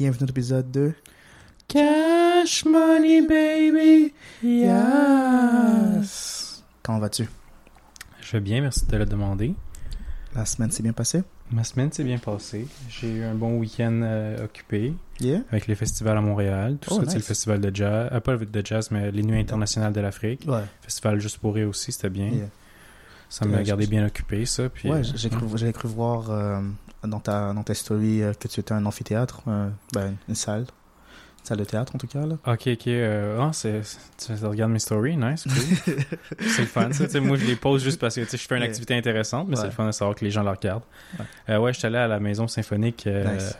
bienvenue à l'épisode 2. Cash money baby, yes. Comment vas-tu? Je vais bien, merci de le demander. La semaine s'est bien passée? Ma semaine s'est bien passée. J'ai eu un bon week-end euh, occupé Yeah? avec les festivals à Montréal. Tout Oh, ça, nice. c'est le festival de jazz. euh, pas le de jazz, mais les Nuits internationales de l'Afrique. Ouais. Festival Juste pour rire aussi, c'était bien. Yeah. Ça m'a gardé bien occupé, ça. Puis, ouais, euh, j'ai cru, j'ai cru voir euh, dans, ta, dans ta story euh, que tu étais un amphithéâtre, euh, ben, une salle. Une salle de théâtre en tout cas. Là. Ok, ok. Euh, ah, c'est, tu regardes mes stories, nice, cool. c'est le fun, ça. Moi, je les pose juste parce que je fais une activité intéressante, mais c'est le fun de savoir que les gens la regardent. Ouais. Euh, ouais, je suis allé à la Maison Symphonique euh, Nice.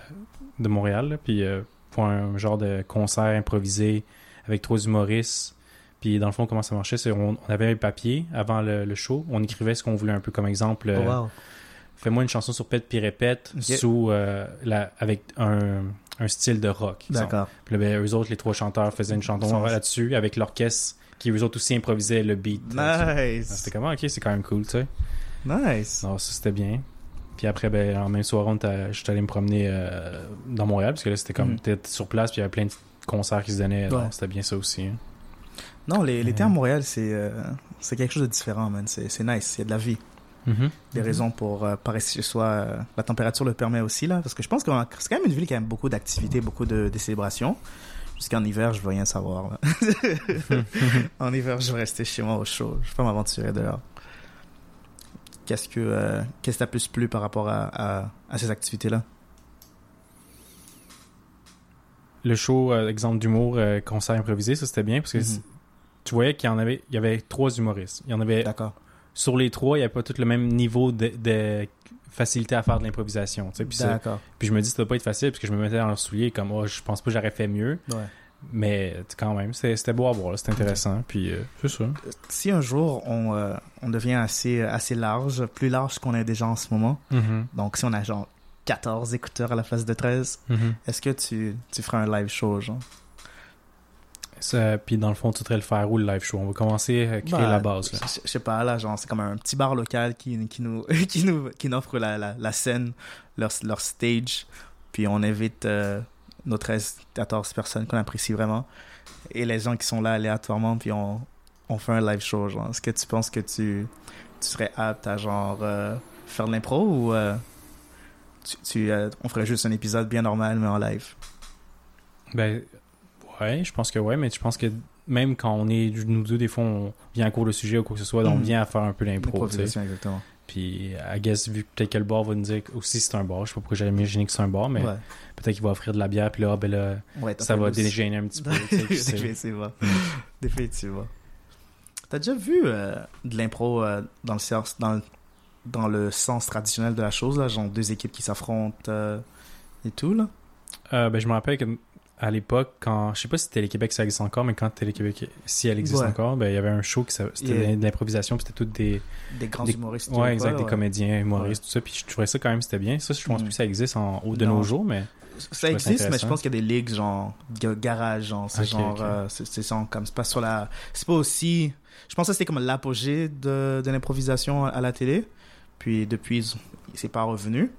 de Montréal, puis euh, pour un genre de concert improvisé avec trois humoristes. Puis dans le fond, comment ça marchait, c'est on, on avait un papier avant le, le show, on écrivait ce qu'on voulait un peu comme exemple. euh, Oh, wow. Fais-moi une chanson sur Pète puis répète sous euh, la, avec un, un style de rock. D'accord. Puis ben, eux autres, les trois chanteurs, faisaient une chanson là-dessus avec l'orchestre qui eux autres aussi improvisaient le beat. Nice. C'était comment, ok, c'est quand même cool, tu sais. Nice. Non, ça c'était bien. Puis après, ben, en même soir, on t'a- j'étais allé me promener euh, dans Montréal, parce que là, c'était comme, t'étais sur place, puis il y avait plein de concerts qui se donnaient. Ouais. C'était bien ça aussi. hein. Non, les- l'été à Ouais. Montréal, c'est euh, c'est quelque chose de différent, man. C'est nice. Il y a de la vie. Mhm. Des raisons pour euh, pas rester chez soi. euh, la température le permet aussi, là. Parce que je pense que c'est quand même une ville qui a beaucoup d'activités, beaucoup de, de célébrations. Jusqu'en hiver, je veux rien savoir. là. en hiver, je vais rester chez moi au chaud. Je vais pas m'aventurer dehors. Qu'est-ce que euh, qu'est-ce t'a plus plu par rapport à, à, à ces activités-là? Le show, euh, exemple d'humour, euh, concert improvisé, ça c'était bien, parce que Mhm. c- tu voyais qu'il y en avait, il y avait trois humoristes. Il y en avait D'accord. Sur les trois, il n'y avait pas tout le même niveau de, de facilité à faire de l'improvisation. Puis, ça- D'accord. puis je me dis, ça doit pas être facile, parce que je me mettais dans leurs souliers comme, oh, je pense pas que j'aurais fait mieux. Ouais. Mais quand même, c'était beau à voir, c'était intéressant. Puis euh, c'est ça. Si un jour on, euh, on devient assez, assez large, plus large qu'on est déjà en ce moment, Mhm, donc si on a genre 14 écouteurs à la place de 13, mhm. est-ce que tu, tu feras un live show, genre? Ça, Puis dans le fond, tu voudrais le faire où le live show On va commencer à créer Bah, la base. Là. Je, je sais pas, là, genre, c'est comme un petit bar local qui, qui nous, qui nous, qui nous offre la, la, la scène, leur, leur stage, puis on invite euh, nos 13, 14 personnes qu'on apprécie vraiment, et les gens qui sont là aléatoirement, puis on, on fait un live show, genre. Est-ce que tu penses que tu, tu serais apte à, genre, euh, faire de l'impro, ou euh, tu, tu, euh, on ferait juste un épisode bien normal, mais en live? Ben, ouais, je pense que ouais, mais je pense que même quand on est nous deux, des fois, on vient à court de sujet ou quoi que ce soit, donc on Mhm. vient à faire un peu. Improvisation, exactement. Puis, I guess, vu peut-être que le bar va nous dire aussi c'est un bar, je sais pas pourquoi j'ai imaginé que c'est un bar, mais Ouais. peut-être qu'il va offrir de la bière, puis là, ben là, Ouais, ça va dégêner un petit peu. Définitivement. Mm. Définitivement. T'as déjà vu euh, de l'impro euh, dans, le sens, dans, le- dans le sens traditionnel de la chose, là, genre deux équipes qui s'affrontent euh, et tout, là? Ben, je me rappelle que à l'époque, quand je sais pas si Télé-Québec ça existe encore, mais quand Télé-Québec, si elle existe Ouais. encore, ben il y avait un show qui c'était de l'improvisation, puis c'était toutes des, Des grands Des- humoristes. ouais, ou exact, des comédiens, humoristes, tout ça, puis je trouvais ça quand même c'était bien. Ça, je pense Mm. plus que ça existe en haut de Non. nos jours, mais Ça existe, mais je pense qu'il y a des ligues, genre, ga- garage, genre, c'est genre, ok. euh, c'est comme, c'est pas sur la, c'est pas aussi, je pense que c'était comme l'apogée de, de l'improvisation à la télé, puis depuis, c'est pas revenu,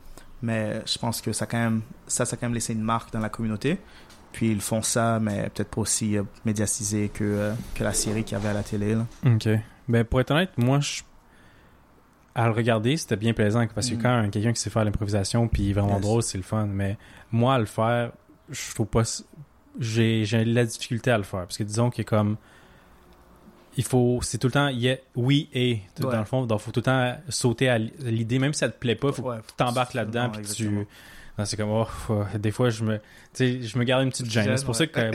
mais je pense que ça quand même, ça, ça a quand même laissé une marque dans la communauté, puis ils font ça, mais peut-être pas aussi euh, médiatisé que, euh, que la série qu'il y avait à la télé, là. Ok. Ben, pour être honnête, moi, je... à le regarder, c'était bien plaisant parce que Mm. quand quelqu'un qui sait faire l'improvisation puis il est vraiment Yes. drôle, c'est le fun. Mais moi, à le faire, je trouve pas. J'ai la difficulté à le faire parce que disons que comme. Il faut. C'est tout le temps. yeah, oui et. tout- Ouais. Dans le fond, il faut tout le temps sauter à l'idée, même si ça te plaît pas, faut Ouais, que tu t'embarques là-dedans puis tu. C'est comme, oh, des fois, je me, je me garde une petite gêne. C'est pour ouais. ça que euh,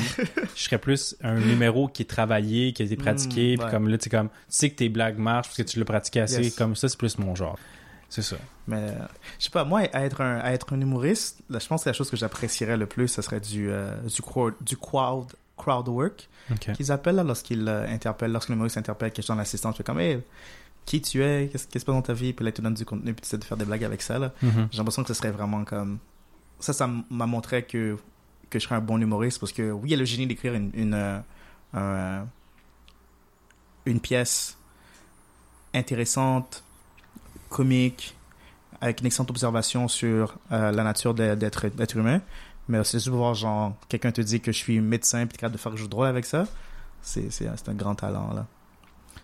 je serais plus un numéro qui est travaillé, qui a été pratiqué, Mm, puis ouais. comme là, tu sais, comme, tu sais que tes blagues marchent parce que tu l'as pratiqué assez, Yes. comme ça, c'est plus mon genre. C'est ça. Mais euh, je sais pas, moi, à être un, à être un humoriste, là, je pense que la chose que j'apprécierais le plus, ce serait du, euh, du, crowd, du crowd, crowd work qu'ils appellent lorsqu'ils euh, interpellent, lorsque l'humoriste interpelle quelqu'un dans l'assistance. Tu fais comme, hey, qui tu es, qu'est-ce qui se passe dans ta vie, puis là, tu donnes du contenu, puis tu essaies de faire des blagues avec ça. là. Mhm. J'ai l'impression que ce serait vraiment comme. Ça, ça m'a montré que, que je serais un bon humoriste parce que, oui, il y a le génie d'écrire une, euh, un, une pièce intéressante, comique, avec une excellente observation sur euh, la nature d'être humain. Mais c'est voir, genre, quelqu'un te dit que je suis médecin puis capable de faire chose de drôle avec ça. C'est un grand talent, là.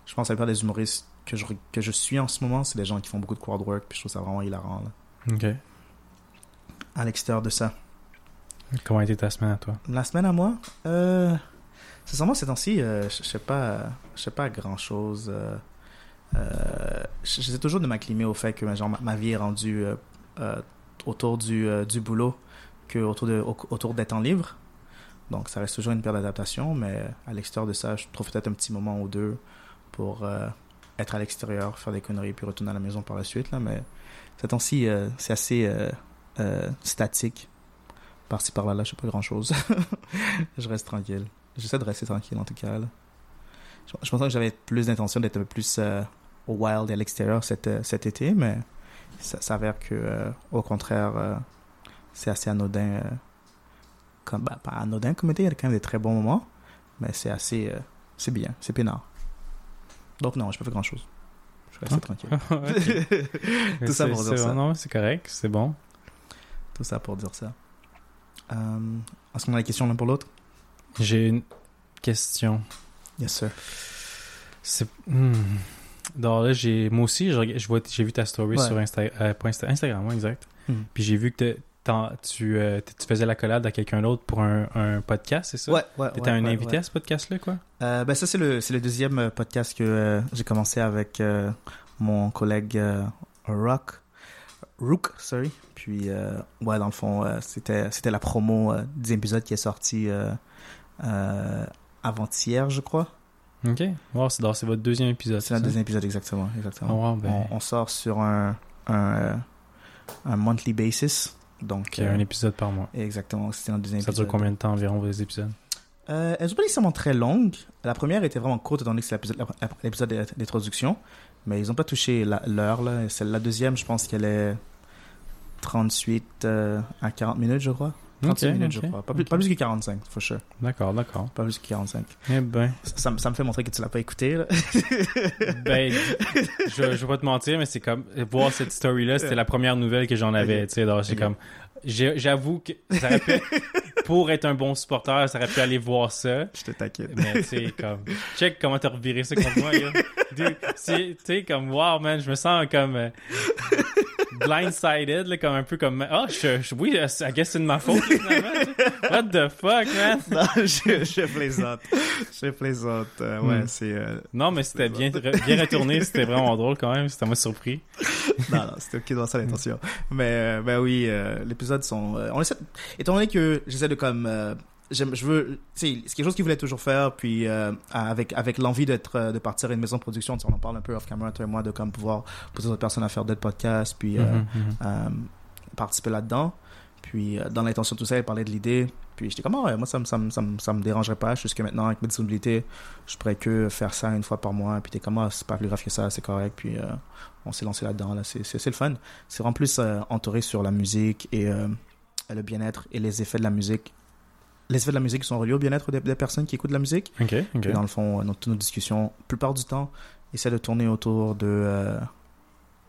Je pense à la plupart des humoristes que je, que je suis en ce moment, c'est des gens qui font beaucoup de crowd work puis je trouve ça vraiment hilarant, là. Ok. À l'extérieur de ça. Comment a été ta semaine à toi? La semaine à moi, euh, sincèrement, ces temps-ci, euh, je sais pas, je sais pas grand-chose. Euh, euh, J'essaie toujours de m'acclimer au fait que genre, ma, ma vie est rendue euh, autour du, du boulot que autour, de, au- autour des temps libres. Donc, ça reste toujours une période d'adaptation, mais à l'extérieur de ça, je trouve peut-être un petit moment ou deux pour être à l'extérieur, faire des conneries, puis retourner à la maison par la suite. Là. Mais ces temps-ci, c'est assez euh, statique. Par-ci par-là, là, je sais pas grand-chose. je reste tranquille. J'essaie de rester tranquille, en tout cas. là. Je, je pensais que j'avais plus d'intention d'être un peu plus euh, au wild et à l'extérieur cet, euh, cet été, mais ça s'avère que, euh, au contraire, c'est assez anodin. comme, bah, pas anodin comme été, il y a quand même des très bons moments, mais c'est assez. c'est bien, c'est peinard. Donc, non, je pas fait grand-chose. Je resté tranquille. Tout ça pour dire ça. Non, c'est correct, c'est bon. Tout ça pour dire ça. Euh, Est-ce qu'on a des questions l'un pour l'autre? J'ai une question. Yes, sir. C'est. Hmm. Donc là, j'ai. Moi aussi, j'ai vu ta story Ouais. sur Insta... euh, Insta- Instagram, ouais, exact. Mhm. Puis j'ai vu que tu, euh, tu faisais la collade à quelqu'un d'autre pour un, un podcast, c'est ça? Ouais, ouais. T'étais ouais, un invité à ce podcast-là, quoi? Euh, ben ça, c'est le, deuxième podcast que j'ai commencé avec mon collègue Rock. Rook, sorry. Puis, euh, ouais, dans le fond, euh, c'était, c'était la promo euh, du épisode qui est sorti avant-hier, je crois. Ok. Wow, c'est votre deuxième épisode. C'est le ça? deuxième épisode, exactement. exactement. Oh, wow, ben, on, on sort sur un, un, un monthly basis. Donc, un épisode par mois. exactement, c'était notre deuxième Ça épisode. dure combien de temps environ, vos épisodes? Euh, elles sont pas nécessairement très longues. La première était vraiment courte, étant donné que c'est l'épisode- l'épisode d'int- d'introduction. Mais ils n'ont pas touché l'heure. Celle- La deuxième, je pense qu'elle est 38 euh, à 40 minutes, je crois. 38 Ok, minutes, je crois. Pas plus, ok. pas plus que 45, for sure. D'accord, d'accord. Pas plus que 45. Eh ben, Ça, ça me- ça me fait montrer que tu l'as pas écouté. Là. ben, je, je vais pas te mentir, mais c'est comme voir cette story-là, c'était la première nouvelle que j'en avais. Tu sais, donc Ok. comme, j'avoue que ça aurait pu, pour être un bon supporter, ça aurait pu aller voir ça. je te taquine. Mais tu sais, comme, check comment t'as reviré ça contre moi, c'est- Tu sais, comme, wow, man, je me sens comme euh, blindsided, là, comme un peu comme, ah, je, je- oui, I guess c'est de ma faute, finalement. What the fuck, man? non, je, je plaisante. Je plaisante. Euh, ouais, Hmm. c'est. euh, Non, mais c'était bien, bien retourné, c'était vraiment drôle quand même, ça m'a surpris. non, non, c'était ok dans ça l'intention. Mais euh, ben oui, euh, l'épisode sont. euh, on essaie, étant donné que j'essaie de comme, je veux, c'est quelque chose qu'il voulait toujours faire, puis euh, avec avec l'envie d'être, euh, de partir à une maison de production, on en parle un peu off camera toi et moi de comme pouvoir pousser d'autres personnes à faire d'autres podcasts, puis euh, Mhm, mhm. participer là-dedans. Puis dans l'intention de tout ça, elle parlait de l'idée. Puis j'étais comme, ouais, moi ça me, ça, me, ça, ça me dérangerait pas. Jusque maintenant, avec mes disponibilités, je pourrais que faire ça une fois par mois. Puis t'es comme, ah, c'est pas plus grave que ça, c'est correct. Puis euh, on s'est lancé là-dedans. Là. C'est, le fun. C'est en plus euh, entouré sur la musique et euh, le bien-être et les effets de la musique. Les effets de la musique sont reliés au bien-être des, des personnes qui écoutent de la musique. Dans le fond, euh, dans toutes nos discussions, la plupart du temps, essaie de tourner autour de, euh,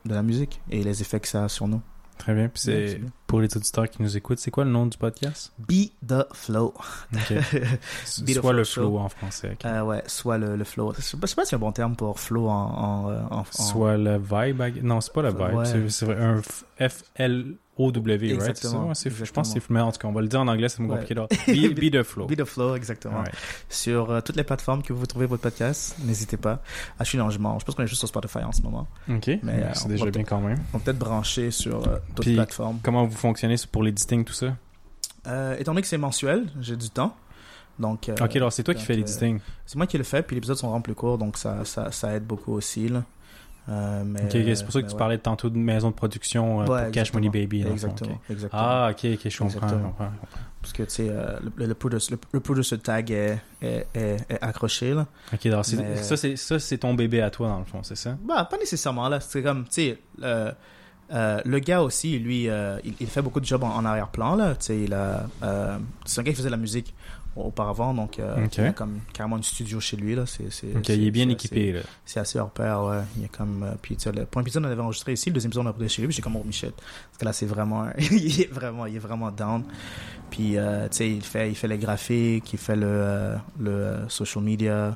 de la musique et les effets que ça a sur nous. Très bien. Puis Ouais, c'est c'est bien. Pour les auditeurs qui nous écoutent, c'est quoi le nom du podcast? Be the flow. The Soit le flow en français. Euh, ouais, soit le, le flow. Je sais pas, je sais pas si c'est un bon terme pour flow en. en, en- en- Soit le vibe. Non, c'est pas le vibe. Ouais. C'est- un F-L-O-W, right? C'est ça? Exactement, Ouais, c'est- Je exactement. pense que c'est. Mais en tout cas, on va le dire en anglais, c'est Ouais. compliqué. là. Be, be the flow. Be the flow, exactement. Sur euh, toutes les plateformes que vous trouvez votre podcast, n'hésitez pas. Ah, je suis non, je pense qu'on est juste sur Spotify en ce moment. Ok. Mais, euh, c'est déjà bien quand même. On peut peut-être brancher sur euh, d'autres plateformes. Comment vous fonctionnez pour l'editing, tout ça? Euh, étant donné que c'est mensuel, j'ai du temps. Donc, euh, Ok, alors c'est toi qui fais euh, l'editing. c'est moi qui le fais, puis les épisodes sont plus courts, donc ça, ça, ça aide beaucoup aussi. Là. Euh, mais, Ok, c'est pour ça que tu ouais. parlais tantôt de maison de production euh, Ouais, pour Cash. Money Baby. fond, Exactement, ok. exactement. Ah, ok, ok, je comprends. je Exactement. comprends, je comprends. Parce que, tu sais, euh, le, le, producer, le, le producer tag est, est, est, est accroché, là. Ok, alors Mais- ça, c'est ça, c'est ton bébé à toi, dans le fond, c'est ça? Bah, pas nécessairement, là. C'est comme, tu sais, euh, le gars aussi, lui, euh, il, il fait beaucoup de jobs en, en arrière-plan. Là. Tu sais, Il a, euh, c'est un gars qui faisait de la musique auparavant, donc il a comme carrément un studio chez lui. Là. C'est, c'est, Ok, c'est- il est bien c'est équipé, là. assez- C'est assez hors pair, ouais. Il y a comme, puis, le premier épisode, on avait enregistré ici, le deuxième épisode, on a enregistré chez lui, puis j'ai comme, oh, Michel. Parce que là, c'est vraiment, il est vraiment, il est vraiment down. Puis, tu sais, il fait, il fait les graphiques, il fait le, le social media,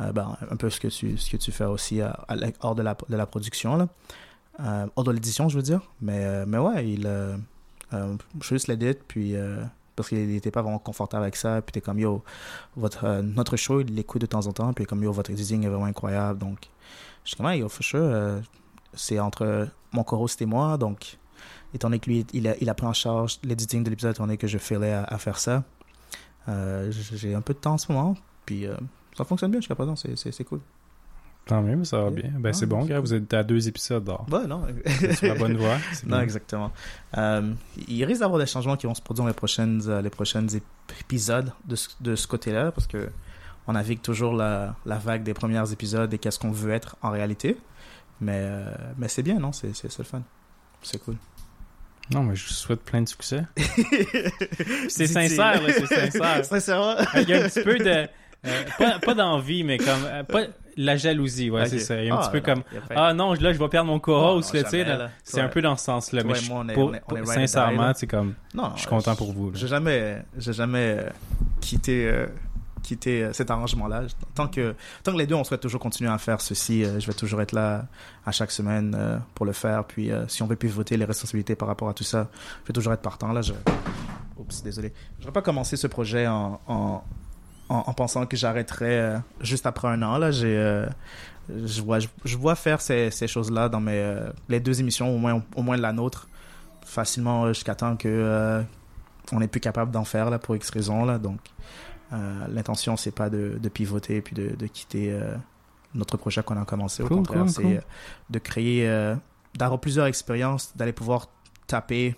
ben, un peu ce que tu, ce que tu fais aussi à- à l'e- hors de la, de la production, là. Euh, hors de l'édition, je veux dire. Mais, euh, mais ouais, il, euh, euh, je juste l'édite, puis, parce qu'il n'était pas vraiment confortable avec ça, puis t'es comme, yo, votre, notre show, il l'écoute de temps en temps, puis comme, yo, votre editing est vraiment incroyable, donc, je suis comme, yo, for sure, c'est entre mon chorus et moi, donc, étant donné que lui, il a, il a pris en charge l'editing de l'épisode, étant donné que je faisais à, faire ça, j'ai un peu de temps en ce moment, puis ça fonctionne bien jusqu'à présent, c'est cool. Tant mieux, ça va bien. Ben, Ah, c'est bon, c'est gars. Vous êtes à deux épisodes, là. Ouais, non. Sur la bonne voie. C'est Non, bien. exactement. Euh, il risque d'avoir des changements qui vont se produire dans les prochaines, euh, les prochaines ép- épisodes de ce, de ce côté-là, parce que on navigue toujours la, la vague des premiers épisodes et qu'est-ce qu'on veut être en réalité. Mais, euh, mais c'est bien, non? C'est c'est- c'est le fun. C'est cool. Non, mais je vous souhaite plein de succès. C'est sincère, là, c'est sincère. Sincèrement? Il y a un petit peu de. euh, pas pas d'envie, mais comme. pas la jalousie, ouais, c'est ça. Il y a un Ah, petit peu non, comme. Ah non, là, je vais perdre mon Oh, co-host, là, tu sais. C'est un peu dans ce sens-là. Mais moi, on est- pour- on est- on est pour- ride or die, sincèrement, c'est comme. Non, Je suis content pour vous. J'ai jamais, jamais euh, quitté, euh, quitté euh, cet arrangement-là. Tant que, tant que les deux, on souhaite toujours continuer à faire ceci, euh, je vais toujours être là à chaque semaine euh, pour le faire. Puis, euh, si on veut pivoter les responsabilités par rapport à tout ça, je vais toujours être partant. Là, je... Oups, désolé. Je vais pas commencer ce projet en, en, en, en pensant que j'arrêterai euh, juste après un an. Là, j'ai, euh, je vois, je, je vois faire ces, ces choses-là dans mes, euh, les deux émissions, au moins, au moins la nôtre, facilement jusqu'à temps que euh, on n'est plus capable d'en faire là pour X raisons là. Donc, euh, l'intention c'est pas de, de pivoter puis de, de quitter notre projet qu'on a commencé. Au Cool, contraire, cool, c'est cool. de créer, d'avoir plusieurs expériences, d'aller pouvoir taper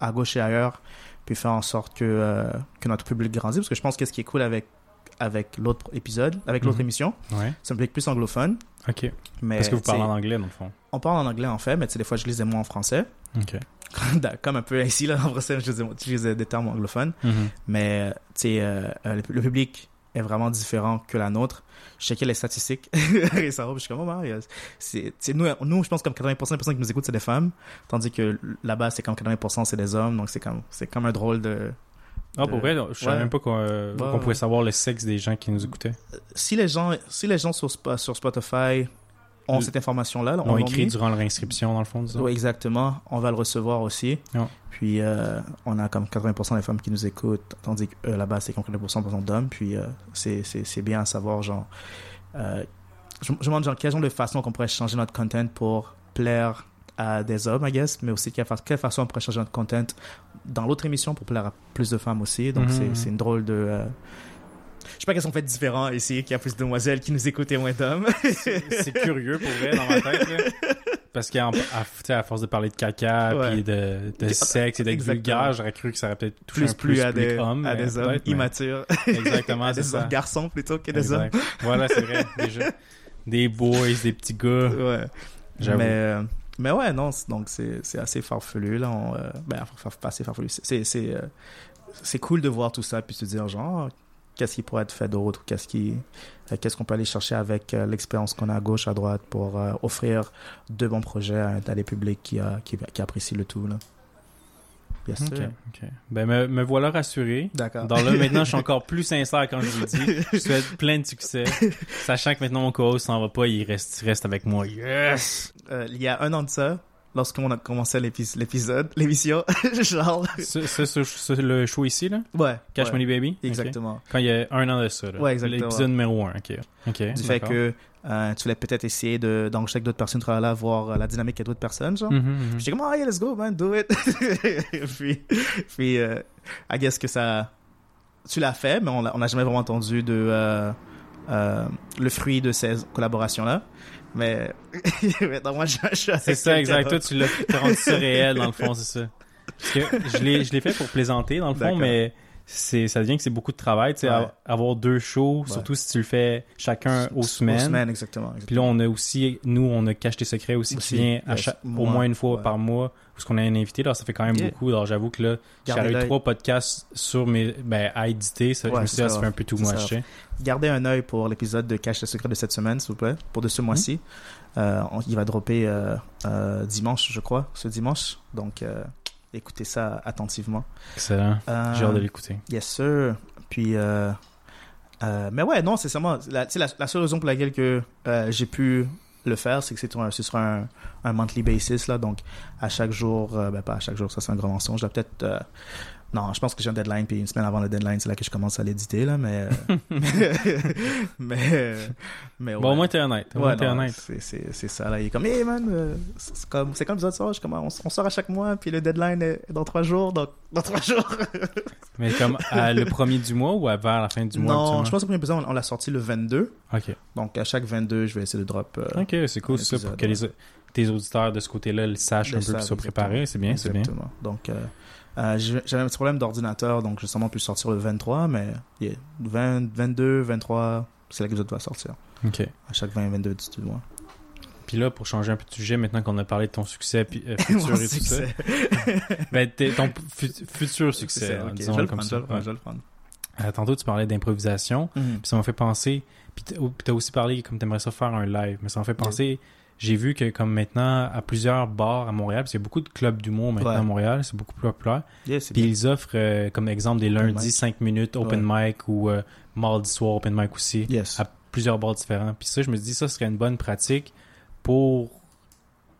à gauche et ailleurs, puis faire en sorte que, euh, que notre public grandisse. Parce que je pense que ce qui est cool avec avec l'autre épisode, avec l'autre Mhm. émission, Ouais. c'est un public plus anglophone. Ok. Mais Parce que vous parlez en anglais, dans le fond. on parle en anglais en fait, mais des fois je lis des mots en français. Ok. Comme un peu ici, là, en français, je dis- j'utilise des termes anglophones. Mhm. Mais, tu sais, euh, euh, le, le public est vraiment différent que la nôtre. Je checkais les statistiques récemment, je suis comme, oh, c'est, nous, nous, je pense comme 80% des personnes qui nous écoutent, c'est des femmes, tandis que là-bas, c'est comme 80% c'est des hommes, donc c'est comme, c'est comme un drôle de... Ah, de- pour vrai, je savais même pas qu'on euh, pouvait savoir le sexe des gens qui nous écoutaient. Si les gens, si les gens sur, sur Spotify ont cette information-là, l'a écrit mis. durant leur inscription, dans le fond, disons. Oui, exactement. On va le recevoir aussi. Puis, euh, on a comme 80% des femmes qui nous écoutent, tandis que euh, là-bas, c'est comme 80% d'hommes. Puis, euh, c'est, bien à savoir, genre... euh, je, me demande, genre, quelle genre de façon qu'on pourrait changer notre content pour plaire à des hommes, I guess, mais aussi quelle, fa- quelle façon on pourrait changer notre content dans l'autre émission pour plaire à plus de femmes aussi. Donc, c'est, c'est une drôle de... Je sais pas qu'est-ce qu'on fait de différent ici, qu'il y a plus de demoiselles qui nous écoutent et moins d'hommes. C'est curieux pour vrai dans ma tête. Là. Parce qu'à à force de parler de caca Ouais. puis de, de Puis- sexe et d'être vulgaire, j'aurais cru que ça aurait peut-être touché plus, un plus, à des, homme, à des hommes immatures. Exactement, à des ça. garçons plutôt que des hommes. Voilà, c'est vrai. Déjà. Des boys, des petits gars. Ouais. J'avoue. Mais, euh, mais ouais, non, donc c'est assez farfelu, là. On, euh, ben, pas assez farfelu. C'est- euh, c'est cool de voir tout ça, puis se dire, genre, qu'est-ce qui pourrait être fait d'autre, ou qu'est-ce qui, euh, qu'est-ce qu'on peut aller chercher avec euh, l'expérience qu'on a à gauche, à droite, pour euh, offrir de bons projets à, à des publics qui, a, qui, qui apprécient le tout, là. Bien sûr. Ok, ok. Ben, me, me voilà rassuré. D'accord. Dans là, maintenant, je suis encore plus sincère quand je vous le dis. Je souhaite plein de succès. Sachant que maintenant, mon co-host s'en va pas, il reste, il reste avec moi. Yes! Euh, il y a un an de ça, lorsqu'on a commencé l'épis- l'épisode, l'émission, genre, Ce, ce- ce- ce- le show ici, là? ouais. Cash ouais, Money Baby? Exactement. Quand il y a un an de ça, là. Ouais, exactement. L'épisode numéro 1, ok. Ok. du fait que euh, tu voulais peut-être essayer de, d'enregistrer avec d'autres personnes, de là, voir euh, la dynamique avec d'autres personnes, genre. Mhm, mhm. J'étais comme, ah, yeah, let's go, man, do it. puis, puis euh, I guess que ça. Tu l'as fait, mais on n'a jamais vraiment entendu de, euh, le fruit de ces collaborations-là. Mais, maintenant, moi, je, je C'est ça, exact. Toi, tu l'as rendu ça réel, dans le fond, c'est ça. Parce que je l'ai, je l'ai fait pour plaisanter, dans le fond, mais c'est ça devient que c'est beaucoup de travail, tu Ouais. avoir deux shows, Ouais. surtout si tu le fais chacun aux semaines. Aux semaines, exactement. Puis là, on a aussi, nous, on a Cache tes secrets aussi, Aussi, qui vient à chaque- au Moi, moins une fois ouais. par mois, parce qu'on a un invité, là, ça fait quand même Yeah. beaucoup. Alors, j'avoue que là, j'ai eu trois podcasts sur mes, ben, à éditer, ça, je me suis c'est dit, ah, ça ça fait un peu tout C'est sais. Gardez un œil pour l'épisode de Cache le secret de cette semaine, s'il vous plaît, pour de ce Hmm. mois-ci. Euh, il va dropper euh, euh, dimanche, je crois, ce dimanche. Donc, écoutez ça attentivement. Excellent. J'ai hâte de l'écouter. Yes, sir. Puis, mais ouais, non, c'est seulement sais, la, la seule raison pour laquelle que j'ai pu le faire, c'est que c'est un, ce sera un, un monthly basis là, donc à chaque jour, euh, ben pas à chaque jour, ça c'est un grand mensonge. Peut-être, euh, non, je pense que j'ai un deadline, puis une semaine avant le deadline, c'est là que je commence à l'éditer là, mais, euh, mais, euh, mais ouais. Bon, au moins, t'es honnête. Au Ouais, moins, t'es non, honnête. c'est- c'est c'est ça là. Il est comme, hey man, euh, c'est comme, c'est comme ça, ça, je comme, on, on sort à chaque mois, puis le deadline est dans trois jours, donc dans trois jours. Mais comme à le premier du mois ou à vers la fin du mois? non, je pense que le premier épisode, on, on l'a sorti le 22. Ok. Donc, à chaque 22, je vais essayer de drop. euh, Ok, c'est cool, ça, pour que les, tes auditeurs de ce côté-là le sachent un peu puis soient préparés. C'est bien, c'est bien. Exactement. Donc, euh, euh, j'avais un petit problème d'ordinateur, donc j'ai sûrement pu sortir le 23, mais yeah, 20, 22, 23, c'est là que l'épisode va sortir. Ok. À chaque 20, 22 du mois. Puis là, pour changer un peu de sujet, maintenant qu'on a parlé de ton succès puis, euh, Mon futur et tout ça, succès. ben, ton fu- futur succès, hein, disons je le comme prendre, ça. vais le prendre, Ouais. je le prendre. Euh, tantôt, tu parlais d'improvisation, Mhm. puis ça m'a fait penser, puis t'as- puis t'as aussi parlé comme t'aimerais ça faire un live, mais ça m'a fait penser, j'ai vu que comme maintenant, à plusieurs bars à Montréal, parce qu'il y a beaucoup de clubs d'humour maintenant Ouais. à Montréal, c'est beaucoup plus populaire, Yeah, puis bien. ils offrent euh, comme exemple des Open lundis mic. 5 minutes open mic ou euh, mardi soir open mic aussi. Yes. à plusieurs bars différents. Puis ça, je me dis, ça serait une bonne pratique pour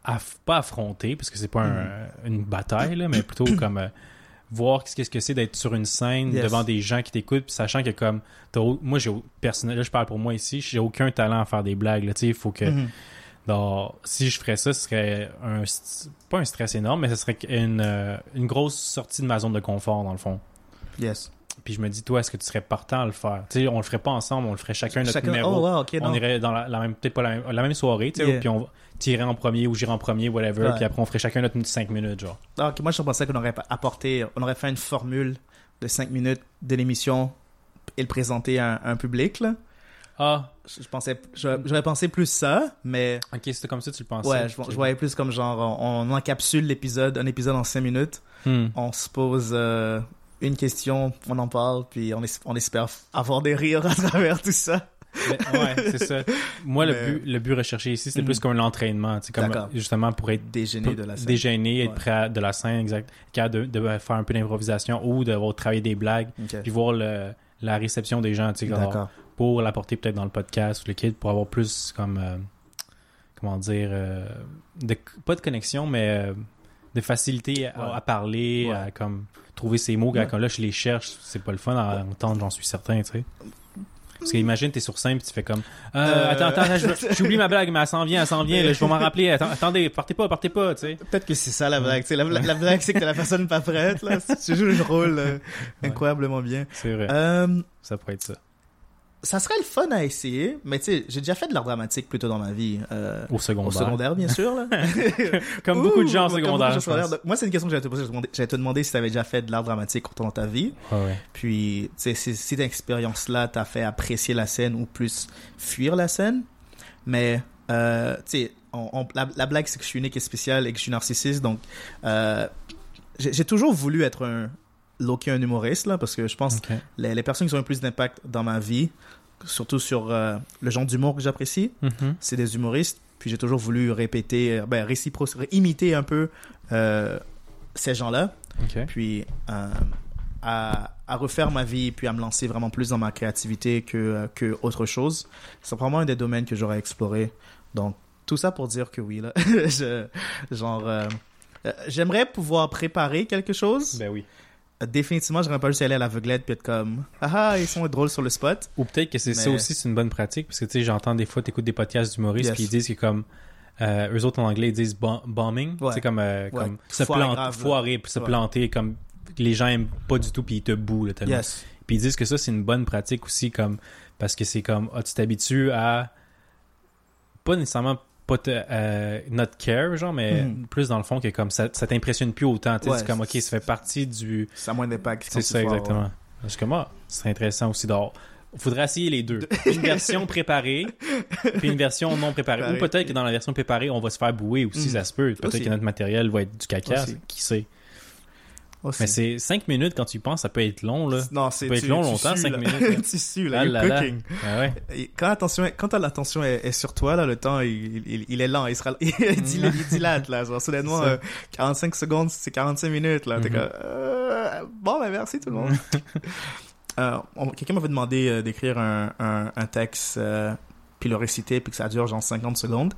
aff- pas affronter, parce que c'est pas un- une bataille, là, mais plutôt comme euh, voir qu'est-ce que c'est d'être sur une scène Yes. devant des gens qui t'écoutent, puis sachant que comme moi j'ai personnel, là je parle pour moi ici, j'ai aucun talent à faire des blagues. Là, tu sais, il faut que Mhm. Dans- si je ferais ça, ce serait un pas un stress énorme, mais ce serait une, euh, une grosse sortie de ma zone de confort dans le fond. Yes. Puis je me dis, toi, est-ce que tu serais partant à le faire? Tu sais, on le ferait pas ensemble, on le ferait chacun notre Chacun- numéro Oh, wow, on irait dans la, la même peut-être pas la même, la même soirée tu sais Yeah. puis on tirait en premier ou j'irais en premier whatever Ouais. puis après on ferait chacun notre 5 minutes genre Ah, ok, moi, je pensais qu'on aurait apporté, on aurait fait une formule de 5 minutes de l'émission et le présenter à un, à un public, là. ah Je, pensais, j'aurais pensé plus ça, mais ok c'était comme ça tu le pensais ouais, je, je voyais plus comme genre, on, on encapsule l'épisode, un épisode en 5 minutes, Hmm. on se pose euh, une question, on en parle, puis on, es- on espère avoir des rires à travers tout ça. Mais- ouais c'est ça moi Mais- le but le but recherché ici c'était Mhm. plus comme un entraînement tu sais comme justement pour être Déjeuner de la scène. être Ouais. prêt à- de la scène exact de, de faire un peu d'improvisation ou de travailler des blagues puis voir le, la réception des gens tu D'accord. Pour l'apporter peut-être dans le podcast ou le kit pour avoir plus comme euh, comment dire euh, de, pas de connexion mais euh, de facilité à, Ouais. à parler Ouais. à comme trouver ces mots Ouais. quand là je les cherche c'est pas le fun à entendre j'en suis certain tu sais parce qu'imagine t'es sur scène puis tu fais comme euh, Euh, attends attends j'oublie ma blague mais elle s'en vient elle s'en vient là, je vais m'en rappeler Attends, attendez partez pas partez pas tu sais Peut-être que c'est ça la blague. tu sais, La, la, la blague, c'est que t'as la personne pas prête. Là. Tu joues le rôle euh, incroyablement bien. c'est vrai Euh, ça pourrait être ça ça serait le fun à essayer, mais tu sais, j'ai déjà fait de l'art dramatique plutôt dans ma vie. euh, au au secondaire, secondaire, bien sûr. Là. comme beaucoup de gens en Ouh, secondaire beaucoup de gens en pense. secondaire. Moi, c'est une question que j'allais te poser. J'allais te demander si tu avais déjà fait de l'art dramatique dans ta vie. Ouais, ouais. Puis, tu sais, si, cette expérience-là t'a fait apprécier la scène ou plus fuir la scène. Mais, euh, tu sais, la, la blague, c'est que je suis unique et spécial et que je suis narcissiste. Donc, euh, j'ai toujours voulu être un low-key, un humoriste, là, parce que je pense Ok. les, les personnes qui ont le plus d'impact dans ma vie, surtout sur euh, le genre d'humour que j'apprécie, Mhm. c'est des humoristes. Puis j'ai toujours voulu répéter, euh, ben, imiter un peu euh, ces gens-là. Puis euh, à, à refaire ma vie, puis à me lancer vraiment plus dans ma créativité que, que autre chose. C'est vraiment un des domaines que j'aurais exploré. Donc, tout ça pour dire que oui, là. je, genre, j'aimerais pouvoir préparer quelque chose. ben oui Définitivement, j'aurais pas juste aller à l'aveuglette puis être comme, ah ah, ils sont drôles sur le spot. Ou peut-être que c'est ça aussi, c'est une bonne pratique, parce que tu sais, j'entends des fois, tu écoutes des podcasts d'humoristes, Yes. puis ils disent que comme, euh, eux autres en anglais, ils disent bom- bombing, Ouais. tu sais, comme, euh, Ouais. comme se planter, grave, foirer, se Ouais. planter, comme les gens aiment pas du tout, puis ils te bouent, là, tellement. Yes. Puis ils disent que ça, c'est une bonne pratique aussi, comme, parce que c'est comme, ah, tu t'habitues à, pas nécessairement pas te, euh, not care, genre, mais Mhm. plus dans le fond que comme ça, ça t'impressionne plus autant, Ouais, c'est comme, ok, c'est- ça fait partie du, Ça a moins d'impact. c'est ça exactement. Parce que moi, ce serait intéressant aussi d'avoir. Faudrait essayer les deux. Une version préparée, puis une version non préparée. Ou peut-être que dans la version préparée, on va se faire bouer aussi, Mm. ça se peut. Peut-être que notre matériel va être du caca, qui sait. Aussi. Mais c'est 5 minutes quand tu y penses, ça peut être long, là. Non, c'est peut être tu- long, tu longtemps, sues, cinq là. minutes, là. tu sues, là. Ah là là. cooking. Ah ouais. Et Quand l'attention, quand l'attention est, est sur toi, là, le temps, il, il, il est lent. Il, sera, il, dil- il dilate, là. Genre, soudainement, C'est ça. euh, 45 secondes, c'est 45 minutes, là. Comme, euh, bon, ben, merci tout le monde. Euh, Quelqu'un m'avait demandé d'écrire un, un, un texte, puis le réciter, puis que ça dure genre 50 secondes.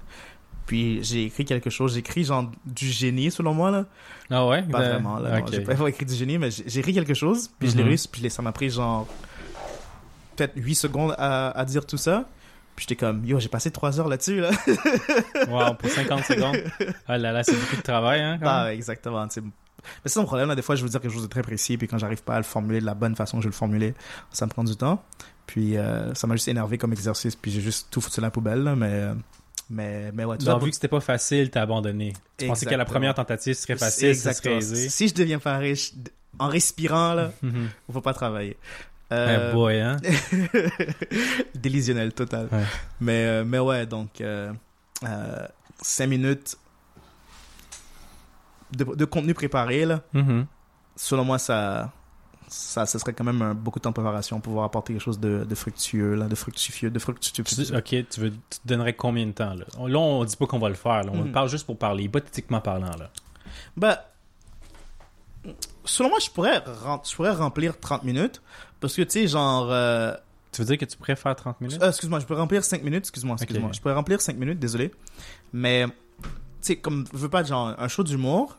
Puis j'ai écrit quelque chose, j'ai écrit genre du génie selon moi là, Ah ouais? pas Ben, vraiment là, non, ok. j'ai pas vraiment écrit du génie mais j'ai écrit quelque chose, puis je l'ai Mhm. réussi, puis ça m'a pris genre peut-être 8 secondes à, à dire tout ça. Puis j'étais comme yo, j'ai passé 3 heures là-dessus là. Wow, pour 50 secondes. Ah là là, c'est beaucoup de travail, hein? quand Ah, même. exactement. tu sais. Mais c'est mon problème, là, des fois, je veux dire quelque chose de très précis, puis quand j'arrive pas à le formuler de la bonne façon que je vais le formuler, ça me prend du temps. Puis euh, ça m'a juste énervé comme exercice, puis j'ai juste tout foutu à la poubelle, là, mais, euh, mais, mais ouais, tout Donc, vu que c'était pas facile, t'as abandonné. Tu pensais que la première tentative serait facile, ça serait aisé. Si je deviens pas riche, en respirant, là, Mhm. on va pas travailler. Euh, boy, hein? Délusionnel total. Ouais. Mais, euh, mais ouais, donc, euh, 5 minutes de, de contenu préparé, là, Mhm. selon moi, ça, ça, ce serait quand même un- beaucoup de temps de préparation pour pouvoir apporter quelque chose de, de fructueux, là, de fructifieux, de fructueux. Tu- ok, tu, veux, tu te donnerais combien de temps, là? On- Là, on dit pas qu'on va le faire, là. On Mhm. parle juste pour parler, hypothétiquement parlant, là. Bah, selon moi, je pourrais, je pourrais remplir 30 minutes, parce que, tu sais, genre... euh, Tu veux dire que tu pourrais faire 30 minutes? Euh, excuse-moi, je peux remplir 5 minutes, excuse-moi, excuse-moi. Je peux remplir 5 minutes, désolé. Mais, tu sais, comme, je veux pas être genre un show d'humour,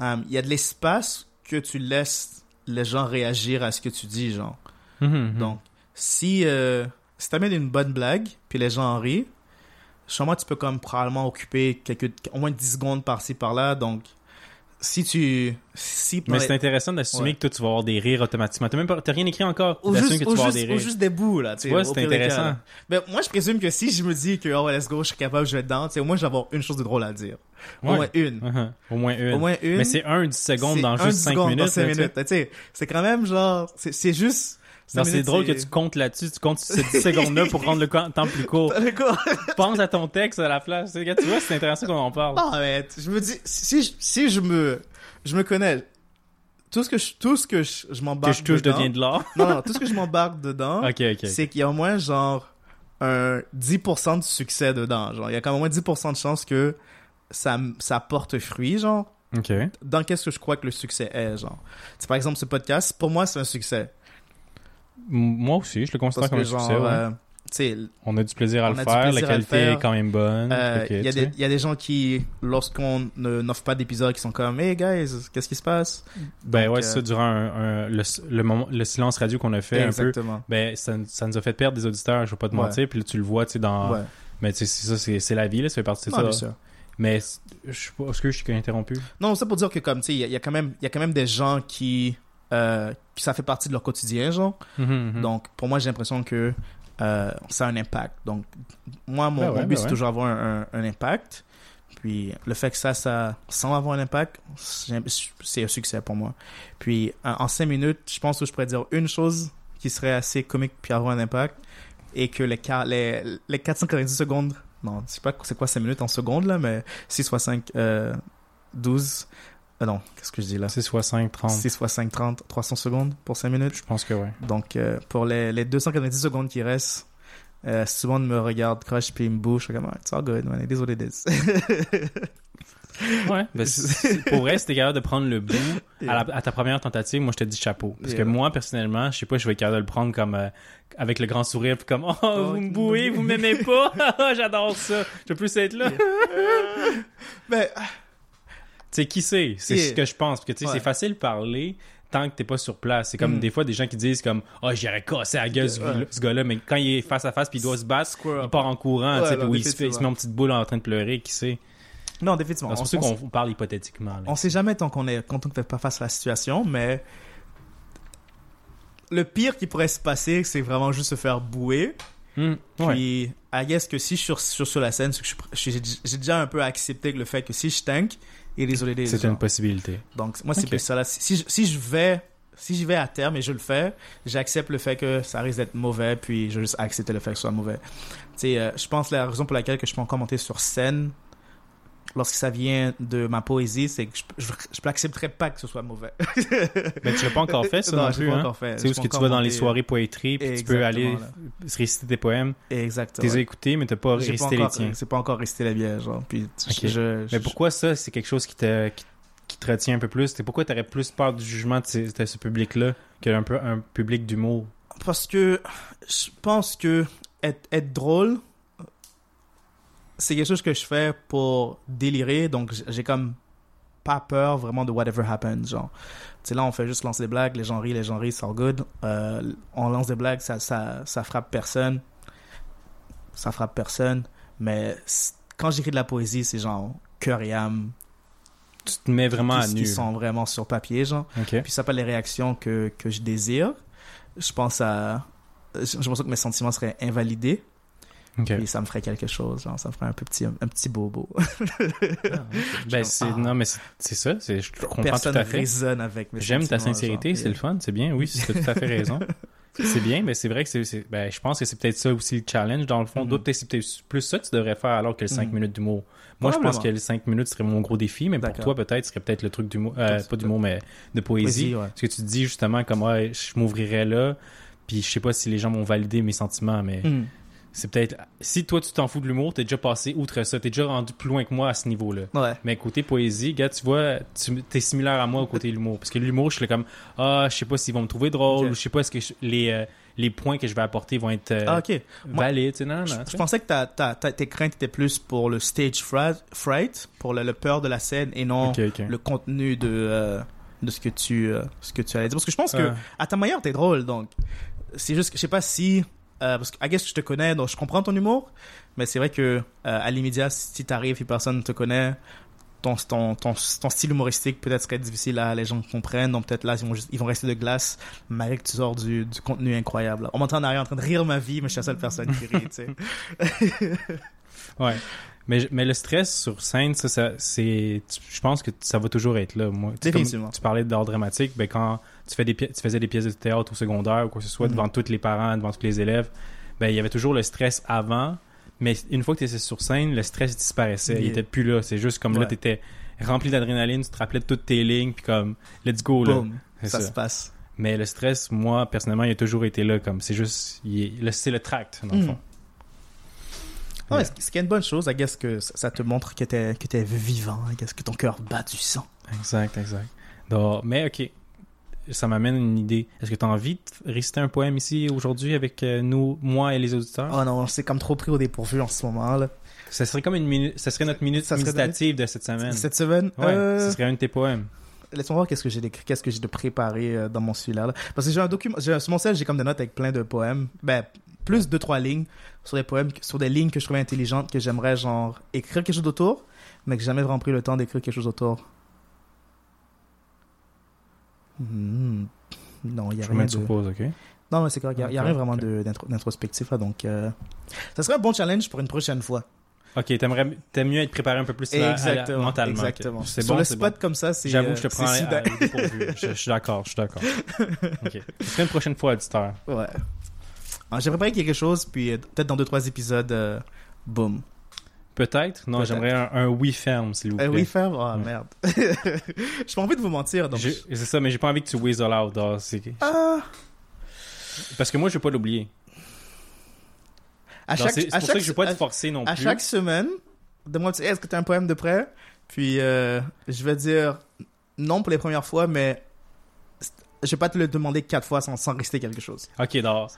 euh, il y a de l'espace que tu laisses les gens réagir à ce que tu dis, genre. Mhm, mhm. Donc, si, euh, si t'amènes une bonne blague, puis les gens en rient, moi, tu peux comme probablement occuper quelques, au moins 10 secondes par-ci, par-là. Donc, si tu... Si Mais c'est intéressant d'assumer Ouais. que toi, tu vas avoir des rires automatiquement. T'as même pas, rien écrit encore. ou juste, que tu ou vas avoir juste- des ou rires. juste des bouts, là. Tu vois, c'est intéressant. Ben, moi, je présume que si je me dis que, oh, let's go, je suis capable, je vais être dedans, tu sais, au moins, je vais avoir une chose de drôle à dire. Au Ouais. moins une. Mhm. Au moins une. Au moins une. Mais c'est un 10 secondes dans juste 10 5 secondes minutes. c'est quand même genre, c'est juste. c'est drôle que tu comptes là-dessus, tu comptes ces 10 secondes-là pour rendre le temps plus court. Pense à ton texte à la place. Tu vois, c'est intéressant qu'on en parle. Non, mais je me dis, si, je- si je me, je me connais, tout ce que je, tout ce que je, je Que m'embarque je touche dedans, devient de l'or. non, non, tout ce que je m'embarque dedans, c'est qu'il y a au moins genre un 10% de succès dedans. Genre, il y a quand même au moins 10% de chance que ça, ça porte fruit, genre. Dans qu'est-ce que je crois que le succès est, genre? C'est par exemple ce podcast, pour moi c'est un succès. Moi aussi, je le considère comme un genre, succès. ouais. euh, On a du plaisir à le faire, la qualité faire. est quand même bonne. euh, il y, a tu des- sais. il y a des gens qui, lorsqu'on ne- n'offre pas d'épisode, qui sont comme, hey guys, qu'est-ce qui se passe? Ben Donc, ouais, euh, ça, durant un- un- le, le, moment, le silence radio qu'on a fait un peu, Exactement. ben ça, ça nous a fait perdre des auditeurs, je vais pas te Ouais. mentir, puis là, tu le vois, tu sais, dans... Ouais. Mais tu sais, c'est ça, c'est c'est la vie, là, ça fait partie de Non, ça. Mais je est-ce que je suis interrompu? Non, ça pour dire que comme, tu sais, il y, a- il y a quand même, il y a quand même des gens qui, euh, qui ça fait partie de leur quotidien, genre. Mhm, mhm. Donc, pour moi, j'ai l'impression que euh, ça a un impact. Donc, moi, mon, Ben mon but, ben c'est ouais. toujours avoir un, un- un impact. Puis, le fait que ça, ça sans avoir un impact, c'est c'est un succès pour moi. Puis, en, en cinq minutes, je pense que je pourrais dire une chose qui serait assez comique puis avoir un impact. Et que les, les, les 490 secondes, non, je sais pas c'est quoi 5 minutes en secondes, là, mais 6 fois 5, euh, 12, euh, non, qu'est-ce que je dis là? 6 fois 5, 30. 6 fois 5, 30, 300 secondes pour 5 minutes. Je pense que ouais. Donc, euh, pour les, les 290 secondes qui restent, euh, si tout le monde me regarde, crush, puis il me bouge, je suis comme, Ah, it's all good, man, it is what it is. Ouais. Ben, pour vrai, si t'es capable de prendre le bout à, la- à ta première tentative, moi je te dis chapeau. Parce que Yeah. moi, personnellement, je sais pas, je vais être capable de le prendre comme euh, avec le grand sourire, puis comme Oh, Oh, vous me me- vous m'aimez pas, j'adore ça. Je veux plus être là. Mais, Tu sais, qui c'est? C'est Yeah. ce que je pense. Parce que tu sais, Ouais. c'est facile de parler tant que t'es pas sur place. C'est comme Mm. des fois des gens qui disent comme Oh, j'irais casser la gueule ce, Ouais. ce gars-là, mais quand il est face à face puis il doit se battre, square il part en courant, Ouais, tu sais, puis il il se met en petite boule en train de pleurer, qui sait? Non, définitivement. C'est pour ça on, qu'on parle hypothétiquement. là. on sait jamais tant qu'on est, quand on ne fait pas face à la situation, mais le pire qui pourrait se passer, c'est vraiment juste se faire bouer. Hmm, ouais. Puis, I guess que si je suis sur, sur, sur la scène, j'ai déjà un peu accepté le fait que si je tank, et désolé des C'est une possibilité. Donc, moi, c'est Ok. plus ça là. Si, si je, si je vais Si j'y vais à terme et je le fais, j'accepte le fait que ça risque d'être mauvais, puis je vais juste accepter le fait que ce soit mauvais. Tu sais, euh, je pense la raison pour laquelle que je peux encore monter sur scène lorsque ça vient de ma poésie, c'est que je, je, n'accepterais pas que ce soit mauvais. Mais tu l'as pas encore fait, ça non, l'ai plus. hein? encore fait. C'est où ce que tu encore vas dans les soirées poétrie, puis tu peux aller Exactement, là. réciter tes poèmes. Exactement. Tu les as écoutés, mais t'as pas J'ai pas récité les encore- tiens. C'est pas encore resté la bière, genre. Puis Ok. je, je- Mais pourquoi ça, c'est quelque chose qui te, qui, qui te retient un peu plus? C'est pourquoi t'aurais plus peur du jugement de, ces- de ce public-là qu'un peu un public d'humour? Parce que je pense que être, être drôle, c'est quelque chose que je fais pour délirer. Donc j'ai comme pas peur vraiment de whatever happens. Genre, tu sais, là, on fait juste lancer des blagues, les gens rient, les gens rient, c'est all good. Euh, on lance des blagues, ça, ça, ça frappe personne. Ça frappe personne. Mais quand j'écris de la poésie, c'est genre cœur et âme Tu te mets vraiment à nu. qui sont vraiment sur papier, genre. Ok. Puis ça pas les réactions que, que je désire. Je pense à. Je pense que mes sentiments seraient invalidés. Ok. Puis ça me ferait quelque chose. Genre, ça me ferait un peu petit, un petit bobo. Ben, c'est, Ah. non, mais c'est, ça. C'est, je comprends Personne tout à fait. résonne avec mes J'aime ta sincérité, c'est le fun, c'est bien. Oui, tu as tout à fait raison. C'est bien, mais c'est vrai que c'est, ben, je pense que c'est peut-être ça aussi le challenge. Dans le fond, Mhm. d'autres, c'est peut-être plus ça que tu devrais faire alors que le 5 Mhm. minutes d'humour. Moi, je pense que les 5 minutes serait mon gros défi, mais pour toi, peut-être, ce serait peut-être le truc d'humour, euh, pas d'humour, mais de poésie. Poésie, ouais. Parce que tu te dis justement comme, ouais, je m'ouvrirais là, puis je sais pas si les gens vont valider mes sentiments, mais Hmm. C'est peut-être, si toi, tu t'en fous de l'humour, t'es déjà passé outre ça, t'es déjà rendu plus loin que moi à ce niveau-là. Ouais. Mais côté poésie, gars, tu vois, tu es similaire à moi au côté de l'humour. Parce que l'humour, je suis là comme, ah, je sais pas s'ils vont me trouver drôle, ou je sais pas est-ce que je- les, euh, les points que je vais apporter vont être euh, Ah, ok. Moi- valides. Non, non, Je, pensais que ta, ta, ta- tes craintes étaient plus pour le stage fright, pour le, le peur de la scène et non le contenu de, euh, de ce que tu euh, ce que tu allais dire. Parce que je pense que Ah. à ta manière, t'es drôle, donc c'est juste que je sais pas si euh, parce que I guess je te connais, donc je comprends ton humour, mais c'est vrai que euh, à l'immédiat, si t'arrives et personne ne te connaît, ton, ton, ton, ton style humoristique peut-être serait difficile à les gens comprennent, donc peut-être là ils vont, juste- ils vont rester de glace, malgré que tu sors du, du contenu incroyable. On m'entend en arrière en train de rire ma vie, mais je suis la seule personne qui rit, tu sais. Ouais. Mais, mais le stress sur scène, ça, ça c'est, je pense que ça va toujours être là. Moi, comme Définitivement. tu parlais d'art dramatique, ben quand tu, fais des pi- tu faisais des pièces de théâtre au secondaire ou quoi que ce soit Mhm. devant tous les parents, devant tous les élèves, ben il y avait toujours le stress avant. Mais une fois que tu étais sur scène, le stress disparaissait. Il était plus là. C'est juste comme là, tu étais rempli d'adrénaline, tu te rappelais de toutes tes lignes, puis comme, let's go, là. Boom, ça, ça. se passe. Mais le stress, moi, personnellement, il a toujours été là. Comme, c'est juste, il est- le- c'est le tract, dans le Mhm. fond. Ouais, Ouais. ce ce qui est une bonne chose, I guess que ça te montre que t'es que t'es vivant, I guess que ton cœur bat du sang. Exact, exact. Donc, mais ok, ça m'amène une idée. Est-ce que tu as envie de réciter un poème ici aujourd'hui avec euh, nous, moi et les auditeurs? Oh non, c'est comme trop pris au dépourvu en ce moment là. Ça serait comme une minute, ça serait notre minute Ça méditative de cette semaine. Cette semaine, Ouais, euh, ce serait un de tes poèmes. laisse-moi voir qu'est-ce que j'ai d'écrit, qu'est-ce que j'ai de préparé euh, dans mon celui-là. là. Parce que j'ai un document, j'ai- sur mon sel, j'ai comme des notes avec plein de poèmes. Ben, plus de trois lignes sur des poèmes, sur des lignes que je trouvais intelligentes, que j'aimerais genre écrire quelque chose autour, mais que j'ai jamais vraiment pris le temps d'écrire quelque chose autour. Hmm. Non, il y a Je rien de... sur pause, ok? Non, mais c'est correct. Il n'y a, rien vraiment ok. de- d'intro- d'introspectif là, donc euh, ça serait un bon challenge pour une prochaine fois. Ok, t'aimerais, t'aimes mieux être préparé un peu plus à- à- Exactement, mentalement. exactement. C'est Sur bon, le spot bon. comme ça, c'est. J'avoue, euh, je te prends à- à- je, je suis d'accord, je suis d'accord. Ok. Serait une prochaine fois, auditeur. Ouais. Alors, J'ai préparé quelque chose, puis euh, peut-être dans deux trois épisodes, euh, boum. Peut-être? Non, j'aimerais un, un oui ferme, s'il vous plaît. Euh, oui, faire. Oh Ouais. merde. J'ai pas envie de vous mentir. Donc... C'est ça, mais j'ai pas envie que tu weasel out. ah, c'est- Ah, Parce que moi, je vais pas l'oublier. à chaque, C'est à pour ça que je vais pas à, te forcer non à plus. chaque semaine, demande est-ce que tu as un poème de près Puis euh, je vais dire non pour les premières fois, mais je vais pas te le demander quatre fois sans, sans rester quelque chose. Ok, d'accord.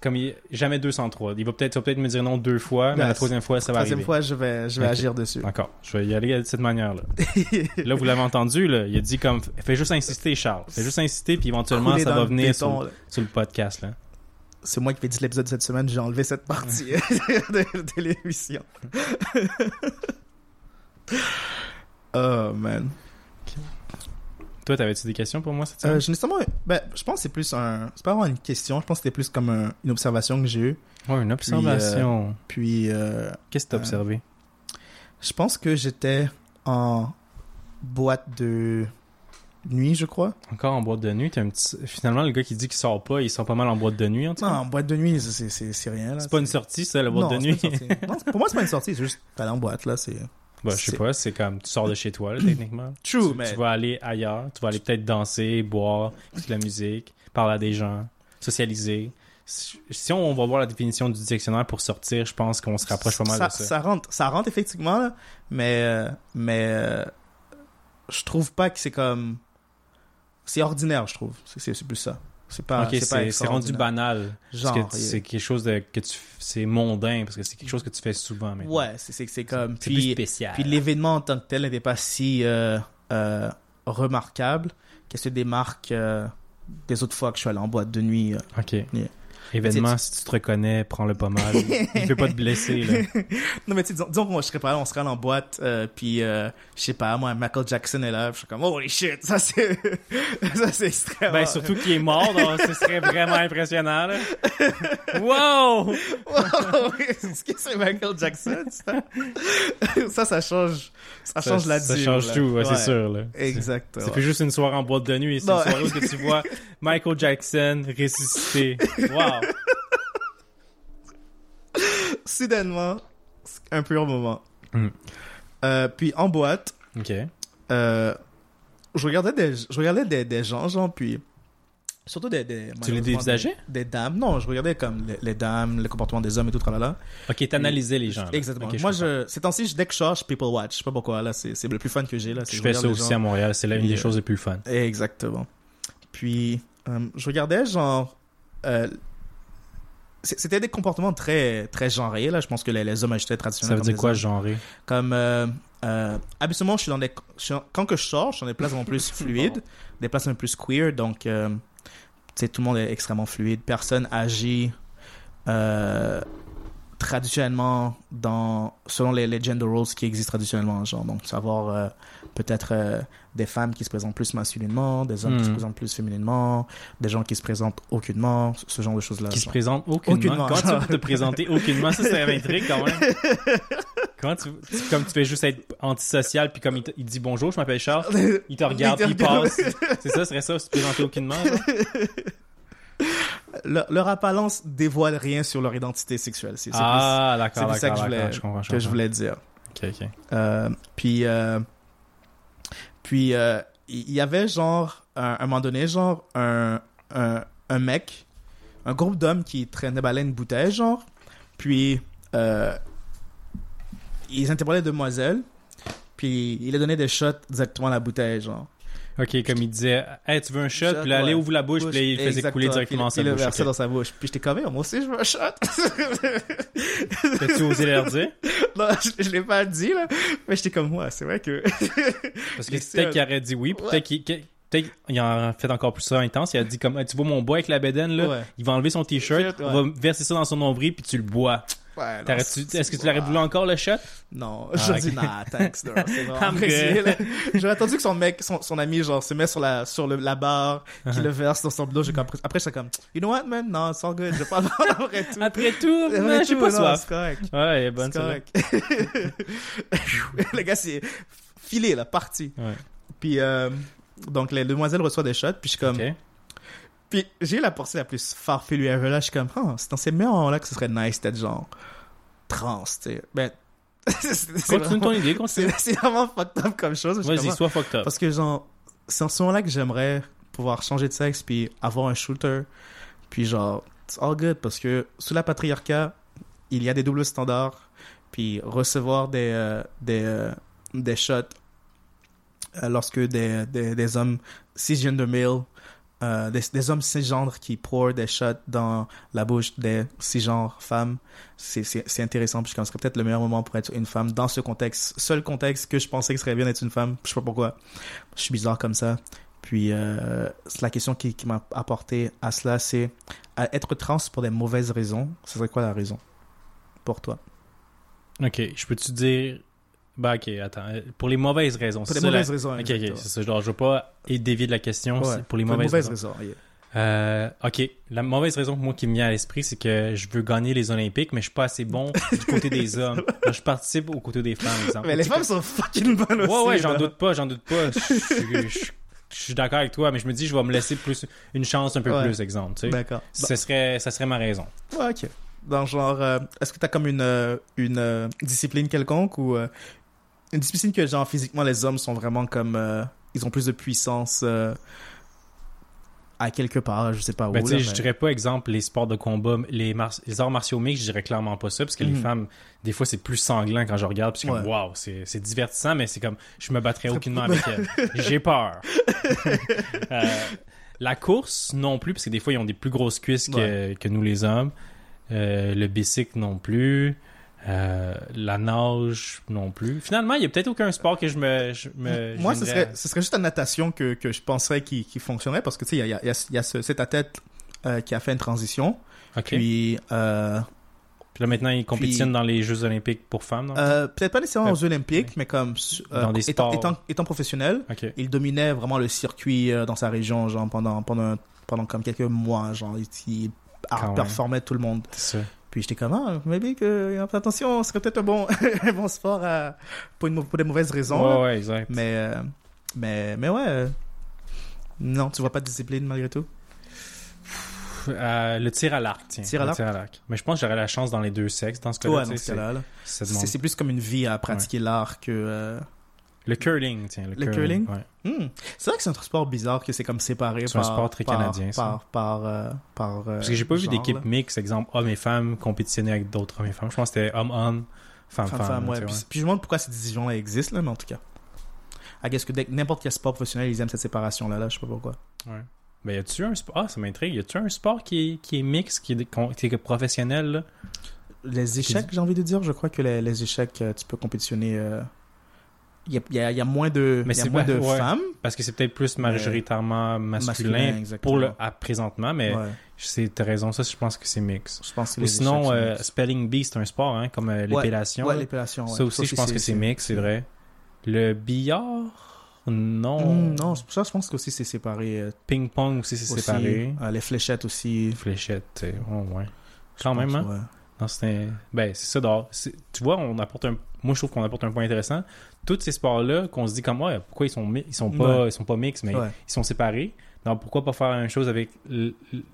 Comme il... jamais 203. Il va peut-être, me dire non deux fois, mais la troisième fois, ça va Troisième arriver. fois, je vais, je vais agir dessus. D'accord. Je vais y aller de cette manière-là. Là, vous l'avez entendu, là. Il a dit comme, fais juste insister, Charles. Fais juste insister, puis éventuellement, ça va venir béton, sur, le podcast, là. C'est moi qui fais 10 l'épisode de cette semaine, j'ai enlevé cette partie de, de l'émission. oh man. Toi, t'avais-tu des questions pour moi cette Euh, semaine? j'ai nécessairement, ben, je pense que c'est plus un, c'est pas vraiment une question, je pense que c'était plus comme un- une observation que j'ai eue. Ouais, une observation. Puis, euh, Qu'est-ce que t'as euh, observé? je pense que j'étais en boîte de nuit, je crois. Encore en boîte de nuit, t'as un petit... finalement, le gars qui dit qu'il sort pas, il sort pas mal en boîte de nuit, en tout Non, cas. en boîte de nuit, c'est- rien. là. C'est pas une sortie, ça, la boîte Non, de nuit. pas une sortie. Non, c'est- pour moi, c'est pas une sortie, c'est juste aller en boîte, là. C'est. Bah, je sais pas, c'est comme, tu sors de chez toi, là, techniquement. True, tu, mais. tu vas aller ailleurs, tu vas aller peut-être danser, boire, écouter de la musique, parler à des gens, socialiser. Si on va voir la définition du dictionnaire pour sortir, je pense qu'on se rapproche pas mal ça, de ça. rentre, ça rentre effectivement, là, mais, euh, mais euh, je trouve pas que c'est comme. C'est ordinaire, je trouve. C'est plus ça. C'est pas. ok, pas c'est rendu banal. Genre. Que c'est quelque chose de, que tu, c'est mondain, parce que c'est quelque chose que tu fais souvent maintenant. Ouais, c'est- comme. C'est plus Puis, spécial. puis l'événement en tant que tel n'était pas si euh, euh, remarquable qu'elle se démarque euh, des autres fois que je suis allé en boîte de nuit. euh. Ok. Yeah. Événement, si tu te reconnais, prends-le pas mal. Il fait pas te blesser, là. Non, mais tu sais, disons, disons qu'on serait pas là, on serait allé en boîte, euh, puis euh, je sais pas, moi, Michael Jackson est là, je suis comme, holy shit, ça c'est. ça c'est extrêmement. Ben, surtout qu'il est mort, donc ce serait vraiment impressionnant, là. Wow! Wow, est-ce que c'est Michael Jackson, ça? ça, ça change. Ça change la Ça dure, change là. tout, ouais, c'est sûr, là. Exactement. C'est plus juste une soirée en boîte de nuit, c'est une soirée où que tu vois Michael Jackson ressuscité. Wow! Soudainement, c'est un pur moment. Mm. Euh, puis en boîte, euh, je regardais des, je regardais des, des gens, genre, puis surtout des, des Tu les dévisageais? des, des dames. Non, je regardais comme les, les dames, le comportement des hommes et tout, tralala. Ok, t'analysais les gens. là. Exactement. Moi, je, ces temps-ci, dès que je je people watch. Je sais pas pourquoi, là, c'est le plus fun que j'ai, là. Je je fais ça aussi gens. à Montréal, c'est l'une des euh, choses les plus fun. Exactement. Puis, euh, je regardais, genre. Euh, c'était des comportements très, très genrés, là. Je pense que les, les hommes agitaient Ça traditionnellement. veut comme dire quoi, genré? Comme. Euh, euh, habituellement, je suis dans des. je quand que je sors, je suis dans des places un peu plus fluides, des places un peu plus queer. Donc, euh, tu sais, tout le monde est extrêmement fluide. Personne agit. Traditionnellement dans selon les, les gender roles qui existent traditionnellement genre donc savoir euh, peut-être euh, des femmes qui se présentent plus masculinement des hommes qui se Hmm. présentent plus fémininement des gens qui se présentent aucunement ce- genre de choses là Qui se présente aucunement. Aucunement. Comment tu peux te présenter aucunement? Ça, ça m'intrigue quand même. Comment tu, tu- comme tu fais juste être antisocial, puis comme il, te- il dit bonjour, je m'appelle Charles, il te regarde, puis il passe. C'est ça, ce serait ça, se présenter aucunement? leur, leur apparence dévoile rien sur leur identité sexuelle. C'est Ah, c'est d'accord, ça que je voulais- d'accord, je comprends, je plus que je voulais dire. Ok, ok. Euh, puis euh, puis euh, il y avait genre à un moment donné genre un, un, un mec un groupe d'hommes qui traînait balai une bouteille genre puis ils interpellaient demoiselles puis il les donnait des shots directement à la bouteille genre Ok, comme il disait, hey, tu veux un shot? Shot, Puis là, allez, ouais. ouvre la bouche, puis là, il faisait Exactement. couler directement Puis sa il le bouche. versait ok. dans sa bouche puis j'étais comme moi aussi je veux un shot T'as-tu osé leur dire? non je, je l'ai pas dit là mais j'étais comme moi c'est vrai que Parce que peut-être qu'il aurait dit oui, Ouais. peut-être qu'il qu'il- peut-être qu'il en a fait encore plus ça intense. Il a dit comme, Hey, tu vois mon bois avec la bédaine, là? Ouais. Il va enlever son t-shirt, Ouais. on va verser ça dans son nombril, puis tu le bois. Ouais, Est-ce que tu l'aurais voulu encore le shot? Non, Ah, je ok. dis nah, thanks. C'est vraiment là. J'aurais attendu que son mec, son, son ami, genre, se met sur la, sur le, la barre, Uh-huh. qu'il le verse dans son dos. J'ai comme- Après, j'étais comme, you know what, man? Non, c'est all good. Je vais pas le voir après tout. Après tout, j'ai tout, pas soif. C'est correct. Ouais, elle est bonne, C'est correct. le gars, c'est filé, là, parti. Ouais. Puis, euh, donc, les demoiselles reçoivent des shots, puis je suis comme, Ok. Puis j'ai eu la pensée la plus farfelue ever, là. Je suis comme, ah, c'est dans ces moments-là que ce serait nice d'être genre trans, tu sais. Ben, Continue ton idée, continue. c'est vraiment fucked up comme chose. Vas-y, comme, sois fucked up. Parce que, genre, c'est en ce moment-là que j'aimerais pouvoir changer de sexe puis avoir un shooter. Puis, genre, it's all good parce que sous la patriarcat, il y a des doubles standards. Puis, recevoir des, euh, des, euh, des shots euh, lorsque des, des, des hommes cisgender male, euh, des, hommes cisgenres qui pour des shots dans la bouche des cisgenres femmes, c'est intéressant. Puis, je pense que ce serait peut-être le meilleur moment pour être une femme dans ce contexte. Seul contexte que je pensais que serait bien d'être une femme. Je sais pas pourquoi. Je suis bizarre comme ça. Puis, euh, la question qui, m'a apporté à cela, c'est être trans pour des mauvaises raisons. Ce serait quoi la raison pour toi? Ok, je peux-tu dire. Bah, ok, attends. Euh, Pour les mauvaises raisons. Pour c'est des ça, la- mauvaises raisons. Ok, ok, c'est ça. Genre, je veux pas dévier de la question. Ouais, c'est pour les mauvaises, raisons. raisons. yeah. Euh, ok, la mauvaise raison pour moi qui me vient à l'esprit, c'est que je veux gagner les Olympiques, mais je suis pas assez bon du côté des hommes. Alors, je participe aux côtés des femmes, par exemple. Mais les Tu femmes sont fucking bonnes aussi. Ouais, ouais, j'en doute pas, j'en doute pas. Je suis- je suis je suis d'accord avec toi, mais je me dis, je vais me laisser plus une chance un peu Ouais. plus, exemple. Tu sais. D'accord. Ce serait, ça serait ma raison. Ouais, ok. Dans genre, euh, est-ce que t'as comme une, euh, une euh, discipline quelconque ou euh, une discipline que genre physiquement les hommes sont vraiment comme, euh, ils ont plus de puissance euh, à quelque part, je sais pas où. Ben, tu sais, là, je mais- dirais pas, exemple, les sports de combat, les, mar- les arts martiaux mixtes, je dirais clairement pas ça, parce que les Mhm. femmes, des fois, c'est plus sanglant quand je regarde, c'est comme, Ouais. waouh, c'est divertissant, mais c'est comme, je me battrais aucunement avec elles. J'ai peur. Euh, la course, non plus, parce que des fois, ils ont des plus grosses cuisses que, que nous, les hommes. Le bicycle, non plus. Euh, la nage, non plus. Finalement, il y a peut-être aucun sport que je me. je me Moi, ce serait, ce serait juste la natation que, que je penserais qui, qui fonctionnerait parce que tu sais, il y a, il y a- il y a, il ce- cet athlète euh, qui a fait une transition. à- Ok. Puis, Puis, euh, là, maintenant, ils compétitionnent dans les Jeux Olympiques pour femmes, non? peut-être pas nécessairement aux Olympiques, mais comme Dans des étant, sports. étant, étant professionnel, il dominait vraiment le circuit dans sa région, genre pendant, pendant, pendant comme quelques mois, genre il, il performait tout le monde. C'est ça. Puis j'étais comme, ah, maybe que, attention, ce serait peut-être un bon, un bon sport à- pour, une, mau- pour des mauvaises raisons. Ouais, ouais, exact. Mais, euh, mais, mais ouais. euh, non, tu vois pas de discipline malgré tout? Euh, le tir à l'arc, tiens. Tir à Le l'arc? tir à l'arc. Mais je pense que j'aurais la chance dans les deux sexes dans ce cas-là. Ouais, ce c'est- demande- c'est plus comme une vie à pratiquer l'art que. Le curling, tiens. Le, Le curling? ouais. hmm. C'est vrai que c'est un sport bizarre que c'est comme séparé C'est un par. sport très par- canadien, ça. Par. Par. euh, par euh, Parce que j'ai pas vu d'équipe mixte, exemple hommes et femmes, compétitionner avec d'autres hommes et femmes. Je pense que c'était homme-homme, femme-femme. Ouais. Puis, puis je me demande pourquoi cette division-là existe, là, mais en tout cas. I guess que n'importe quel sport professionnel, ils aiment cette séparation-là, là, je sais pas pourquoi. ouais. Ben, y a-tu un sport Ah, ça m'intrigue. Y a-tu un sport qui est, qui est mixte, qui est, qui est professionnel, là? Les échecs, j'ai envie de dire, je crois que les, les échecs, euh, tu peux compétitionner. euh, Il y, a, y y moins de, Mais y a moins pas- de ouais. femmes. Parce que c'est peut-être plus majoritairement masculin, pour le à présentement, mais Ouais, c'est t'as raison, ça, je pense que c'est mix. je pense que Ou sinon, euh, spelling bee, c'est un sport, hein, comme euh, l'épellation. Ouais, l'épellation. ça aussi, je pense que c'est mix, c'est vrai. Le billard, non. Hmm, non, ça, je pense que aussi c'est séparé. euh, Ping-pong aussi, c'est séparé. Euh, les fléchettes aussi. Fléchette, tu sais, oh, ouais. je Quand même, pense, hein? ouais. Non, c'était... Ben, c'est ça, dehors. C'est- Tu vois, on apporte un... Moi, je trouve qu'on apporte un point intéressant. Tous ces sports-là, qu'on se dit comme, ouais, pourquoi ils sont, ils sont pas, ils sont pas mix, mais Ouais. ils sont séparés. Donc, pourquoi pas faire la même chose avec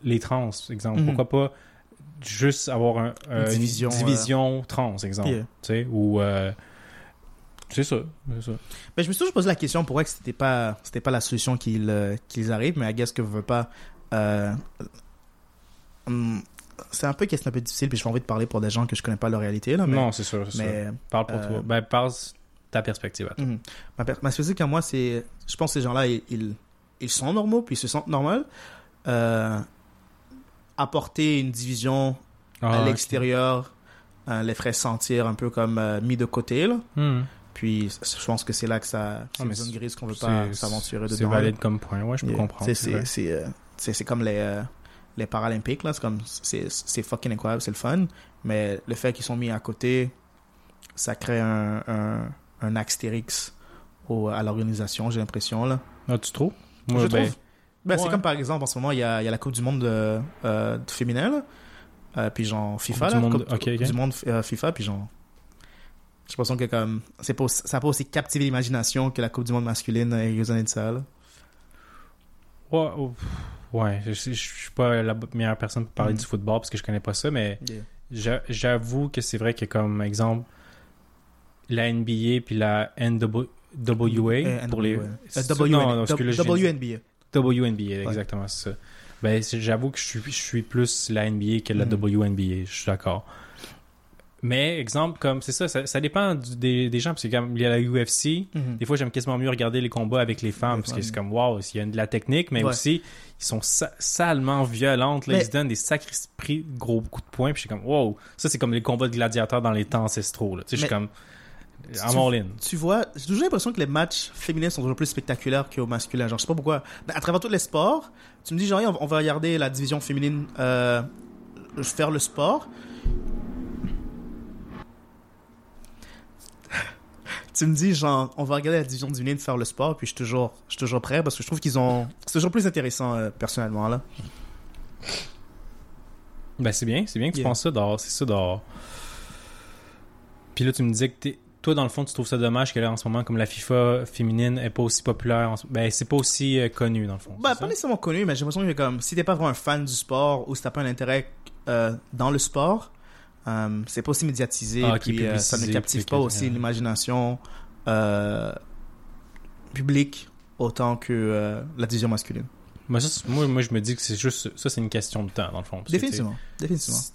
les trans, exemple? Mhm. Pourquoi pas juste avoir un, euh, Une division, une division trans, exemple? Yeah. Tu sais, ou... euh, C'est ça, ça. Ben, je me suis toujours posé la question pourquoi que c'était pas c'était pas la solution qu'ils euh, qu'ils arrivent, mais I guess que je veux pas. euh, hum, c'est un peu question un peu difficile, puis j'ai envie de parler pour des gens que je connais pas leur réalité là. Mais, non, c'est sûr, mais Parle pour euh, toi. Ben, parle ta perspective à toi. Mhm. Ma, per- ma à moi, c'est. Je pense que ces gens-là, ils, ils, ils sont normaux, puis ils se sentent normaux. Euh, apporter une division Ah, à l'extérieur euh, les ferait sentir un peu comme euh, mis de côté. Là. Hmm. Puis je pense que c'est là que ça. C'est Ah, une zone grise qu'on veut pas s'aventurer dedans. C'est valide comme point. Ouais, je peux Yeah. comprendre. C'est- comme les, les Paralympiques, là. C'est comme. C'est c'est fucking incroyable, c'est le fun. Mais le fait qu'ils sont mis à côté, ça crée un, un, un astérix au, à l'organisation, j'ai l'impression, là. Ah, tu trouves? Je Moi, ben, trouve. Ben, C'est ouais. comme par exemple, en ce moment, il y a, il y a la Coupe du Monde de, euh, de féminin, là. Euh, puis genre FIFA, Coupe là. du monde- Coupe, du Monde euh, FIFA, puis genre. J'ai l'impression que comme. c'est Pas, aussi- ça n'a pas aussi captivé l'imagination que la Coupe du Monde masculine a quelques années de ça, là. Ouais, oh, ouais, je, je, je suis pas la meilleure personne pour parler Mhm. du football parce que je connais pas ça, mais j'a- j'avoue que c'est vrai que comme exemple la NBA puis la NWA Euh, pour les c'est Euh, non, non, WNBA. WNBA exactement c'est ça. Ben c'est- j'avoue que je suis je suis plus la NBA que la Mhm. WNBA, je suis d'accord. Mais exemple comme c'est ça, ça, ça dépend du- des, des gens parce que comme il y a la UFC, Mhm. des fois, j'aime quasiment mieux regarder les combats avec les femmes Les parce que c'est comme wow, il y a de la technique, mais Ouais. aussi ils sont sa- salement violentes. Là, Mais- Ils se donnent des sacrés prix, gros coups de poing. Puis je suis comme wow, ça c'est comme les combats de gladiateurs dans les temps ancestraux. Là. Tu sais, je suis comme I'm all in. Tu vois, j'ai toujours l'impression que les matchs féminins sont toujours plus spectaculaires qu'aux masculins. Genre, je sais pas pourquoi. À travers tous les sports, tu me dis, genre, on va- regarder la division féminine euh, faire le sport. tu me dis, genre, on va regarder la division féminine faire le sport, puis je suis toujours, je suis toujours prêt parce que je trouve qu'ils ont. C'est toujours plus intéressant, euh, personnellement, là. Ben c'est bien, c'est bien que tu Yeah. penses ça dehors, c'est ça dehors. Puis là tu me disais que t'es- toi, dans le fond, tu trouves ça dommage que là, en ce moment, comme la FIFA féminine est pas aussi populaire, ben, c'est pas aussi euh, connu, dans le fond. C'est pas nécessairement connu, mais j'ai l'impression que comme, si t'es pas vraiment un fan du sport ou si t'as pas un intérêt euh, dans le sport, euh, c'est pas aussi médiatisé. Ah, puis, ça ne captive pas aussi l'imagination publique autant que la division masculine. Moi, ça, moi, moi, je me dis que c'est juste, ça, c'est une question de temps, dans le fond. Définitivement. sais,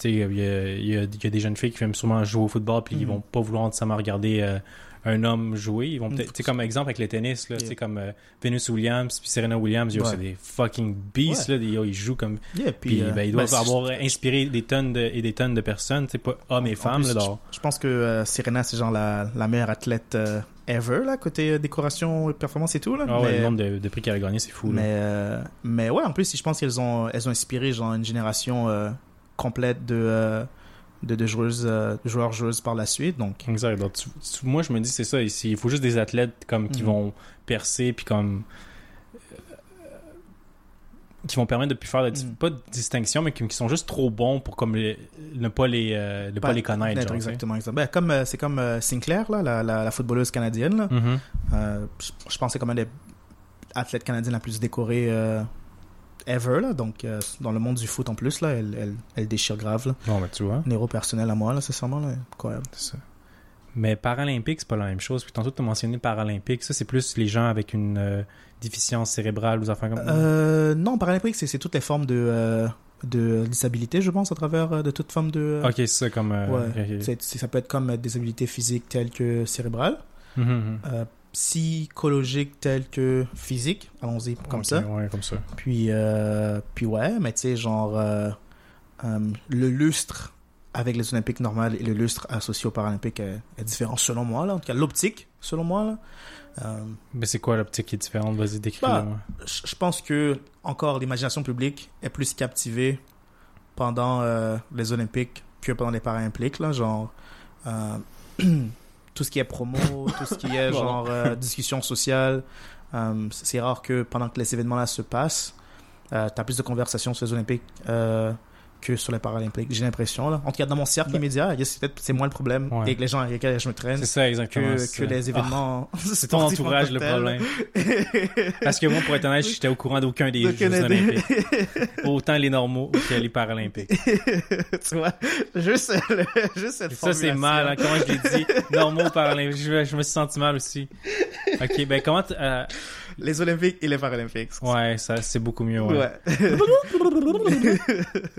Il y, y a- il y a des jeunes filles qui aiment sûrement jouer au football, puis ils Mhm. vont pas vouloir nécessairement regarder euh, un homme jouer. Ils vont peut-être, tu comme exemple avec le tennis, là, Yeah. comme euh, Venus Williams puis Serena Williams, Ouais. c'est des fucking beasts, là, yo, ils jouent comme. Yeah, Puis, euh, ben, ils doivent ben, avoir inspiré des tonnes de, et des tonnes de personnes, tu pas hommes et femmes, plus, là, je, pense que euh, Serena, c'est genre la, la meilleure athlète euh, ever, là, côté euh, décoration, performance et tout. Là. Ah ouais, mais, le nombre de, de prix qu'elle a gagné, c'est fou. mais, euh, mais ouais, en plus, je pense qu'elles ont, elles ont inspiré genre, une génération euh, complète de, euh, de, de joueuses, de joueurs-joueuses par la suite. Donc, Exact. Donc, tu- tu- moi, je me dis, c'est ça. ici. Il faut juste des athlètes comme qui Mhm. vont percer, puis comme. Qui vont permettre de plus faire de, Mhm. pas de distinction, mais qui, qui sont juste trop bons pour comme les- ne pas les, euh, ne pas bah, les connaître. genre, exactement. exactement. Ben, comme, euh, c'est comme euh, Sinclair, là, la, la, la footballeuse canadienne. Là. Mhm. Euh, je, pense que c'est comme un des athlètes canadiens la plus décorée ever. Là. Donc, dans le monde du foot en plus, là, elle, elle, elle déchire grave. Là. Bon, ben, tu vois. Un héros personnel à moi, là, sincèrement. Là. Incroyable. C'est ça. Mais Paralympique, c'est pas la même chose. Puis tantôt, tu as mentionné Paralympique. Ça, c'est plus les gens avec une euh, déficience cérébrale ou affaires comme ça? Euh, non, paralympique, c'est, toutes les formes de, euh, de disabilité, je pense, à travers de toute forme de. Ok, ça comme. Ouais. ok, ok. C'est- c'est- ça peut être comme des habilités physiques telles que cérébrales, Mhm, mhm. euh, psychologiques telles que physiques, allons-y comme ça. Ouais, comme ça. Puis, puis ouais, mais tu sais, genre, le lustre avec les Olympiques normales et le lustre associé aux Paralympiques est, est différent selon moi, là. En tout cas, l'optique, selon moi, là. Euh, Mais c'est quoi l'optique qui est différente? Vas-y, décris-le. Bah, je pense que, encore, l'imagination publique est plus captivée pendant euh, les Olympiques que pendant les Paralympiques, là. Genre, euh, tout ce qui est promo, tout ce qui est, genre, discussion sociale. c'est rare que pendant que les événements-là se passent, tu as plus de conversations sur les Olympiques que sur les Paralympiques. J'ai l'impression, là. En tout cas, dans mon cercle Ben- immédiat, c'est peut-être c'est moi le problème Ouais. avec les gens avec lesquels je me traîne C'est ça, exactement. que, que les événements. Ah, c'est ton entourage le problème. Parce que moi, pour être honnête, j'étais au courant d'aucun des D'aucun Jeux olympiques. Autant les normaux que les paralympiques. tu vois, juste, le- juste cette Ça, c'est mal. hein, Comment je l'ai dit? Normaux, paralympiques. Je, je me suis senti mal aussi. Ok, ben comment... euh, Les Olympiques et les Paralympiques. ouais, ça, c'est beaucoup mieux, ouais. Ouais.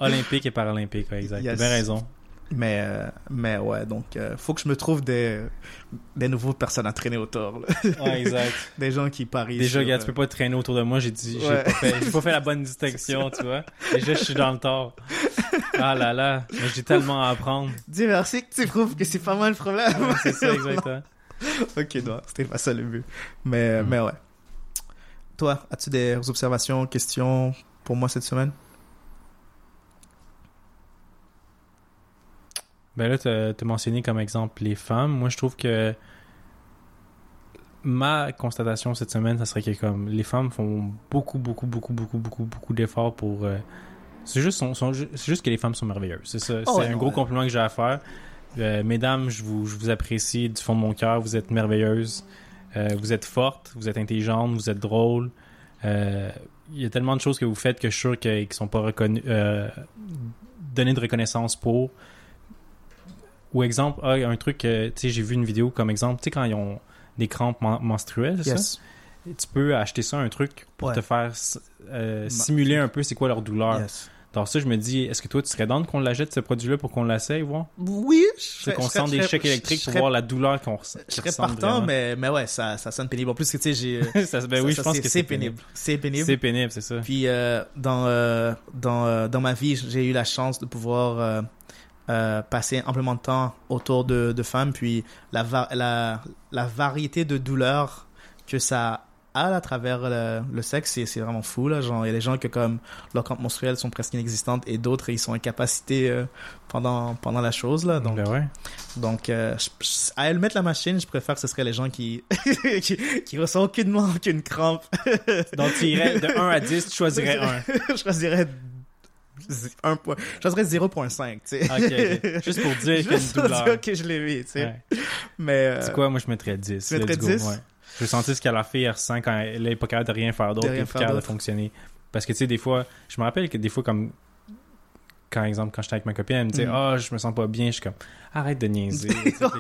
Olympique et paralympique, ouais, exact. Yes. T'as bien raison. mais, euh, mais ouais, donc, euh, faut que je me trouve des, des nouveaux personnes à traîner autour. là. Ouais, exact. Des gens qui parient. Déjà, tu euh, peux pas te traîner autour de moi. J'ai dit, j'ai Ouais. pas, fait, pas fait la bonne distinction, tu vois. Déjà, je suis dans le tort. Ah là là, mais j'ai tellement à apprendre. Dis merci que tu prouves que c'est pas moi le problème. Ouais, c'est ça, exactement. ok, non, c'était pas ça le but. Mais, Mm. mais ouais. Toi, as-tu des observations, questions pour moi cette semaine? Ben là, t'as as mentionné comme exemple les femmes. Moi, je trouve que ma constatation cette semaine, ça serait que comme les femmes font beaucoup, beaucoup, beaucoup, beaucoup, beaucoup, beaucoup d'efforts pour. euh, c'est juste, sont- sont ju- c'est juste que les femmes sont merveilleuses. C'est ça. Oh c'est ouais, un non, gros ouais. compliment que j'ai à faire. Euh, mesdames, je vous, je vous apprécie du fond de mon cœur. Vous êtes merveilleuses. Euh, vous êtes fortes. Vous êtes intelligentes. Vous êtes drôles. Euh, Il y a tellement de choses que vous faites que je suis sûr qu'ils ne sont pas reconnus, euh, données de reconnaissance pour. Ou exemple, ah, un truc, tu sais, j'ai vu une vidéo comme exemple, tu sais, quand ils ont des crampes men- menstruelles, c'est ça? Tu peux acheter ça, un truc, pour Ouais. te faire euh, simuler un peu c'est quoi leur douleur. Yes. Dans ça, je me dis, est-ce que toi, tu serais dans qu'on l'achète, ce produit-là, pour qu'on l'essaye, voir? Oui, je C'est qu'on sent des chèques électriques pour voir la douleur qu'on ressent. Je serais partant, mais, mais ouais, ça, ça sonne pénible. En plus, tu sais, j'ai. ça, ben oui, je pense que c'est pénible. C'est pénible. C'est pénible, c'est ça. Puis euh, dans, euh, dans, euh, dans ma vie, j'ai eu la chance de pouvoir euh, passer amplement de temps autour de, de femmes. Puis la, va- la, la variété de douleurs que ça a à travers le, le sexe, c'est, vraiment fou. Là. Genre, il y a des gens que comme leurs crampes menstruelles sont presque inexistantes et d'autres, ils sont incapacités euh, pendant, pendant la chose. Là. Donc, ben ouais. donc, euh, je- je- à elle mettre la machine, je préfère que ce serait les gens qui, qui, qui ressentent aucunement aucune crampe. Donc, tu irais de 1 à 10, tu choisirais 1. je choisirais un point. Je dirais 0.5, tu sais. Ok, ok. Juste pour dire qu'il y a une Juste pour douleur. dire que je l'ai vu, tu sais. Ouais. Mais. euh, C'est quoi, moi je mettrais 10. tu mettrais Let's go, 10? ouais. Je sentis ce qu'elle a fait elle ressent quand elle est pas capable de rien faire d'autre, rien et faire capable de fonctionner. Parce que tu sais, des fois, je me rappelle que des fois, comme quand exemple, quand j'étais avec ma copine, elle me disait Mm. Ah, je me sens pas bien, je suis comme arrête de niaiser.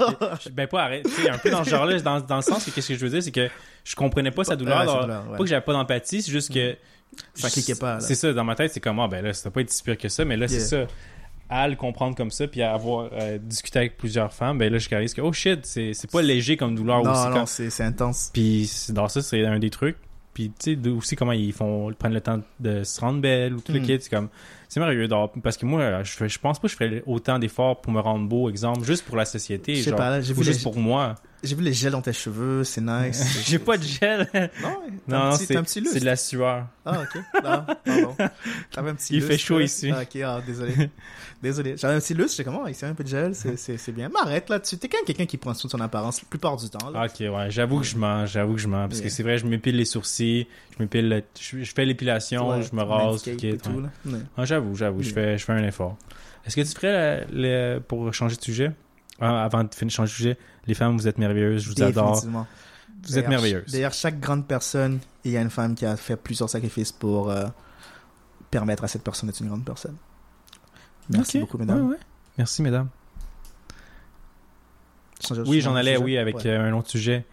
Ben pas arrête, tu sais, un peu dans ce genre-là, dans, dans le sens que qu'est-ce que je veux dire, c'est que je comprenais pas sa douleur. Alors, douleur, ouais. Pas que j'avais pas d'empathie, c'est juste que. Ça cliquait pas, là. C'est ça, dans ma tête, c'est comme, ah ben là, ça doit pas être si pire que ça, mais là, c'est ça. À le comprendre comme ça, puis à avoir euh, discuté avec plusieurs femmes, ben là, je réalise que, oh shit, c'est c'est pas léger comme douleur. ou Non, c'est non, c'est intense. puis dans ça, c'est un des trucs. Puis tu sais, aussi comment ils font, ils prennent le temps de se rendre belle ou tout le Mm. kit. C'est comme, c'est merveilleux. Parce que moi, je, pense pas que je ferais autant d'efforts pour me rendre beau, exemple, juste pour la société. Je sais genre, pas, là, j'ai ou juste pour moi. J'ai vu les gels dans tes cheveux, c'est nice. J'ai pas de gel. Non, non, un non, petit, t'as un petit c'est lustre. c'est de la sueur. Ah, ok. Ah, pardon. T'avais un petit Il lustre, fait chaud ici. Ah, ok, ah, désolé. désolé. J'avais un petit lustre, j'étais comme, oh, ici, un peu de gel, c'est- c'est c'est bien. Mais arrête, là, tu t'es quand même quelqu'un qui prend soin de son apparence la plupart du temps. Là. Ok, ouais, j'avoue que je mens, j'avoue que je mens. Parce que c'est vrai, je m'épile les sourcils, je m'épile, le- je, je fais l'épilation, Ouais, je me rase, tout et tout, ouais. Ah, j'avoue, j'avoue, je, fais, je fais un effort. Est-ce que tu ferais, le- le- pour changer de sujet, avant de finir changer de sujet, les femmes, vous êtes merveilleuses, je vous adore. Vous êtes merveilleuses. Derrière chaque grande personne, il y a une femme qui a fait plusieurs sacrifices pour euh, permettre à cette personne d'être une grande personne. Merci beaucoup, mesdames. ouais, ouais. Merci, mesdames. Oui, j'en allais, sujet. oui, avec Ouais. euh, un autre sujet.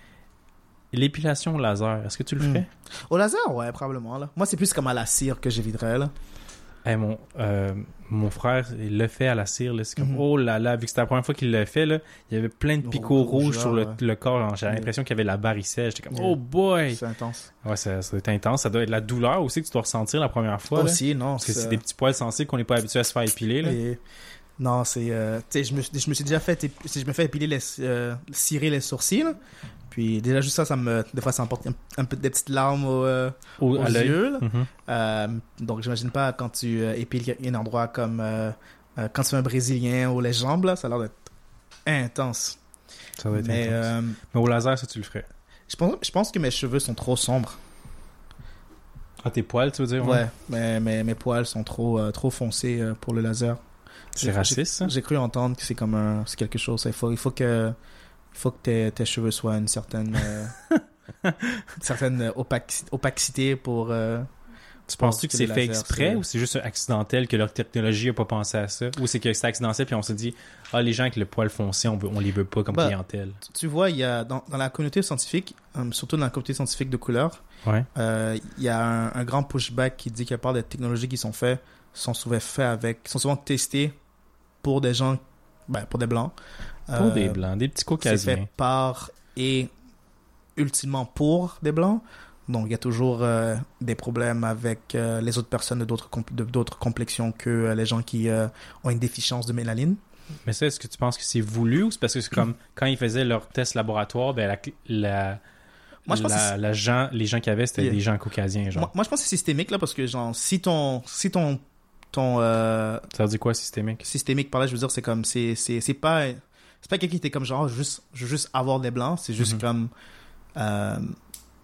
L'épilation laser, est-ce que tu le Hmm. ferais? Au laser, ouais, probablement. Là. Moi, c'est plus comme à la cire que j'éviterais. Là. Eh, mon, euh, mon frère, il le fait à la cire. C'est comme, Mhm. oh là là, vu que c'était la première fois qu'il l'a fait, là, il y avait plein de picots rouges sur le, ouais. le corps. J'avais l'impression qu'il y avait la varicelle. J'étais comme, oh boy! C'est intense. Ouais, ça, ça doit être intense. Ça doit être la douleur aussi que tu dois ressentir la première fois. là. Aussi, non. Parce que c'est des petits poils sensibles qu'on n'est pas habitué à se faire épiler. Là. Et- Non, c'est. euh, tu sais, je me, suis- je me suis déjà fait. je me fais épiler les. euh, cirer les sourcils. Puis déjà, juste ça, ça me. Des fois, ça emporte un, un peu des petites larmes au, euh, Au- aux l'œil. yeux. Mhm. Euh, donc, j'imagine pas quand tu euh, épiles un endroit comme. euh, quand tu es un Brésilien ou les jambes, là, ça a l'air d'être intense. Ça doit être Mais intense. Mais au laser, ça, tu le ferais. je, pense, je pense que mes cheveux sont trop sombres. Ah, tes poils, tu veux dire? Ouais, mais, mais mes poils sont trop, euh, trop foncés euh, pour le laser. C'est raciste, ça? J'ai cru entendre que c'est comme un, c'est quelque chose. Il faut, il faut que, faut que tes, tes cheveux soient une certaine, euh, une certaine opaci- opacité pour. euh, Tu penses-tu que c'est fait exprès ou c'est juste accidentel que leur technologie a pas pensé à ça? Ou c'est que c'est accidentel puis on se dit, ah, les gens avec le poil foncé, on, veut, on les veut pas comme Bah, clientèle. Tu vois, il y a dans, dans la communauté scientifique, euh, surtout dans la communauté scientifique de couleur, Ouais. euh, il y a un, un grand pushback qui dit qu'il y a part des technologies qui sont faites sont souvent faits avec, sont souvent testées pour des gens, ben, pour des blancs. Pour Euh, des blancs, des petits c'est caucasiens. fait par et ultimement pour des blancs. Donc, il y a toujours euh, des problèmes avec euh, les autres personnes de d'autres d'autres complexions que euh, les gens qui euh, ont une déficience de mélanine. Mais ça, est-ce que tu penses que c'est voulu ou c'est parce que c'est comme quand ils faisaient leur test laboratoire, ben la, la, Moi, je pense la- que la gens, les gens qui avaient, c'était Yeah. des gens caucasiens, genre. Moi, moi, je pense que c'est systémique là parce que genre si ton si ton ton euh, Ça veut dire quoi, systémique? systémique par là, je veux dire c'est comme c'est c'est c'est pas c'est pas quelqu'un qui était comme genre juste je veux juste avoir des blancs, c'est juste Mhm. comme euh,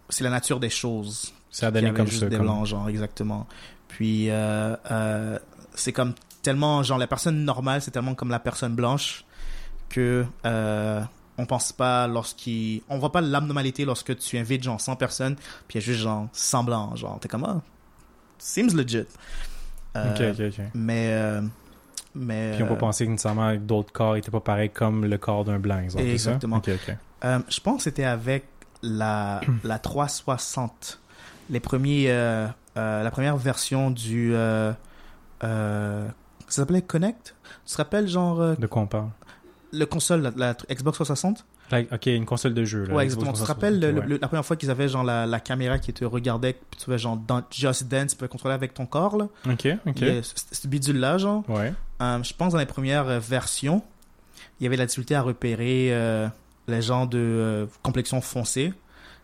c'est la nature des choses. Ça a donné comme juste des comme- blancs genre exactement. Puis euh, euh, c'est comme tellement genre la personne normale, c'est tellement comme la personne blanche que on pense pas lorsqu'il on voit pas l'abnormalité lorsque tu invites genre 100 personnes puis il y a juste genre 100 blancs genre t'es comme ah seems legit. Euh, Ok, ok, ok. Mais mais Puis euh, pas pensé que nécessairement d'autres corps n'étaient pas pareils comme le corps d'un blanc, exemple. Exactement. Euh, je pense que c'était avec la, la 360. Les premiers, euh, euh, la première version du. Ça s'appelait Connect? Tu te rappelles, genre, De quoi on parle? le console, la, la Xbox 360 Like, ok, une console de jeu. Là, Ouais, exactement. Tu te 360, rappelles le- ouais. le- la première fois qu'ils avaient, genre, la, la caméra qui te regardait, puis tu pouvais, genre, dans Just Dance, tu pouvais contrôler avec ton corps, là? Ok, ok. Ce, ce bidule-là, genre. Ouais. Euh, je pense dans les premières euh, versions, il y avait la difficulté à repérer euh, les gens de euh, complexion foncée.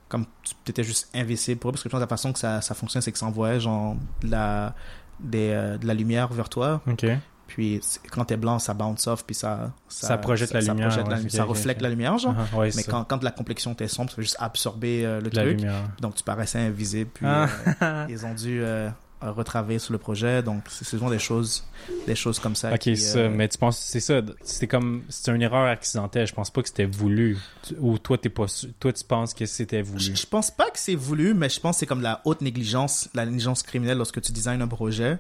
Comme tu étais juste invisible pour eux, parce que je pense que la façon que ça, ça fonctionne, c'est que ça envoie genre de la, des, de la lumière vers toi. Ok. Puis quand t'es blanc, ça bounce off, puis ça. Ça projette la lumière, projette la- ça reflète la lumière, genre. Ah, ouais, Mais quand, quand la complexion t'est sombre, ça fait juste absorber le la truc. lumière. Donc tu paraissais invisible. Puis Ah. ils ont dû retravailler sur le projet. Donc, c'est souvent des choses, des choses comme ça. Ok, qui, ça, euh, mais tu penses, c'est ça, c'est comme, c'est une erreur accidentelle. Je pense pas que c'était voulu. Ou toi, t'es pas, toi, tu penses que c'était Je, voulu? je pense pas que c'est voulu, mais je pense que c'est comme la haute négligence, la négligence criminelle lorsque tu designes un projet.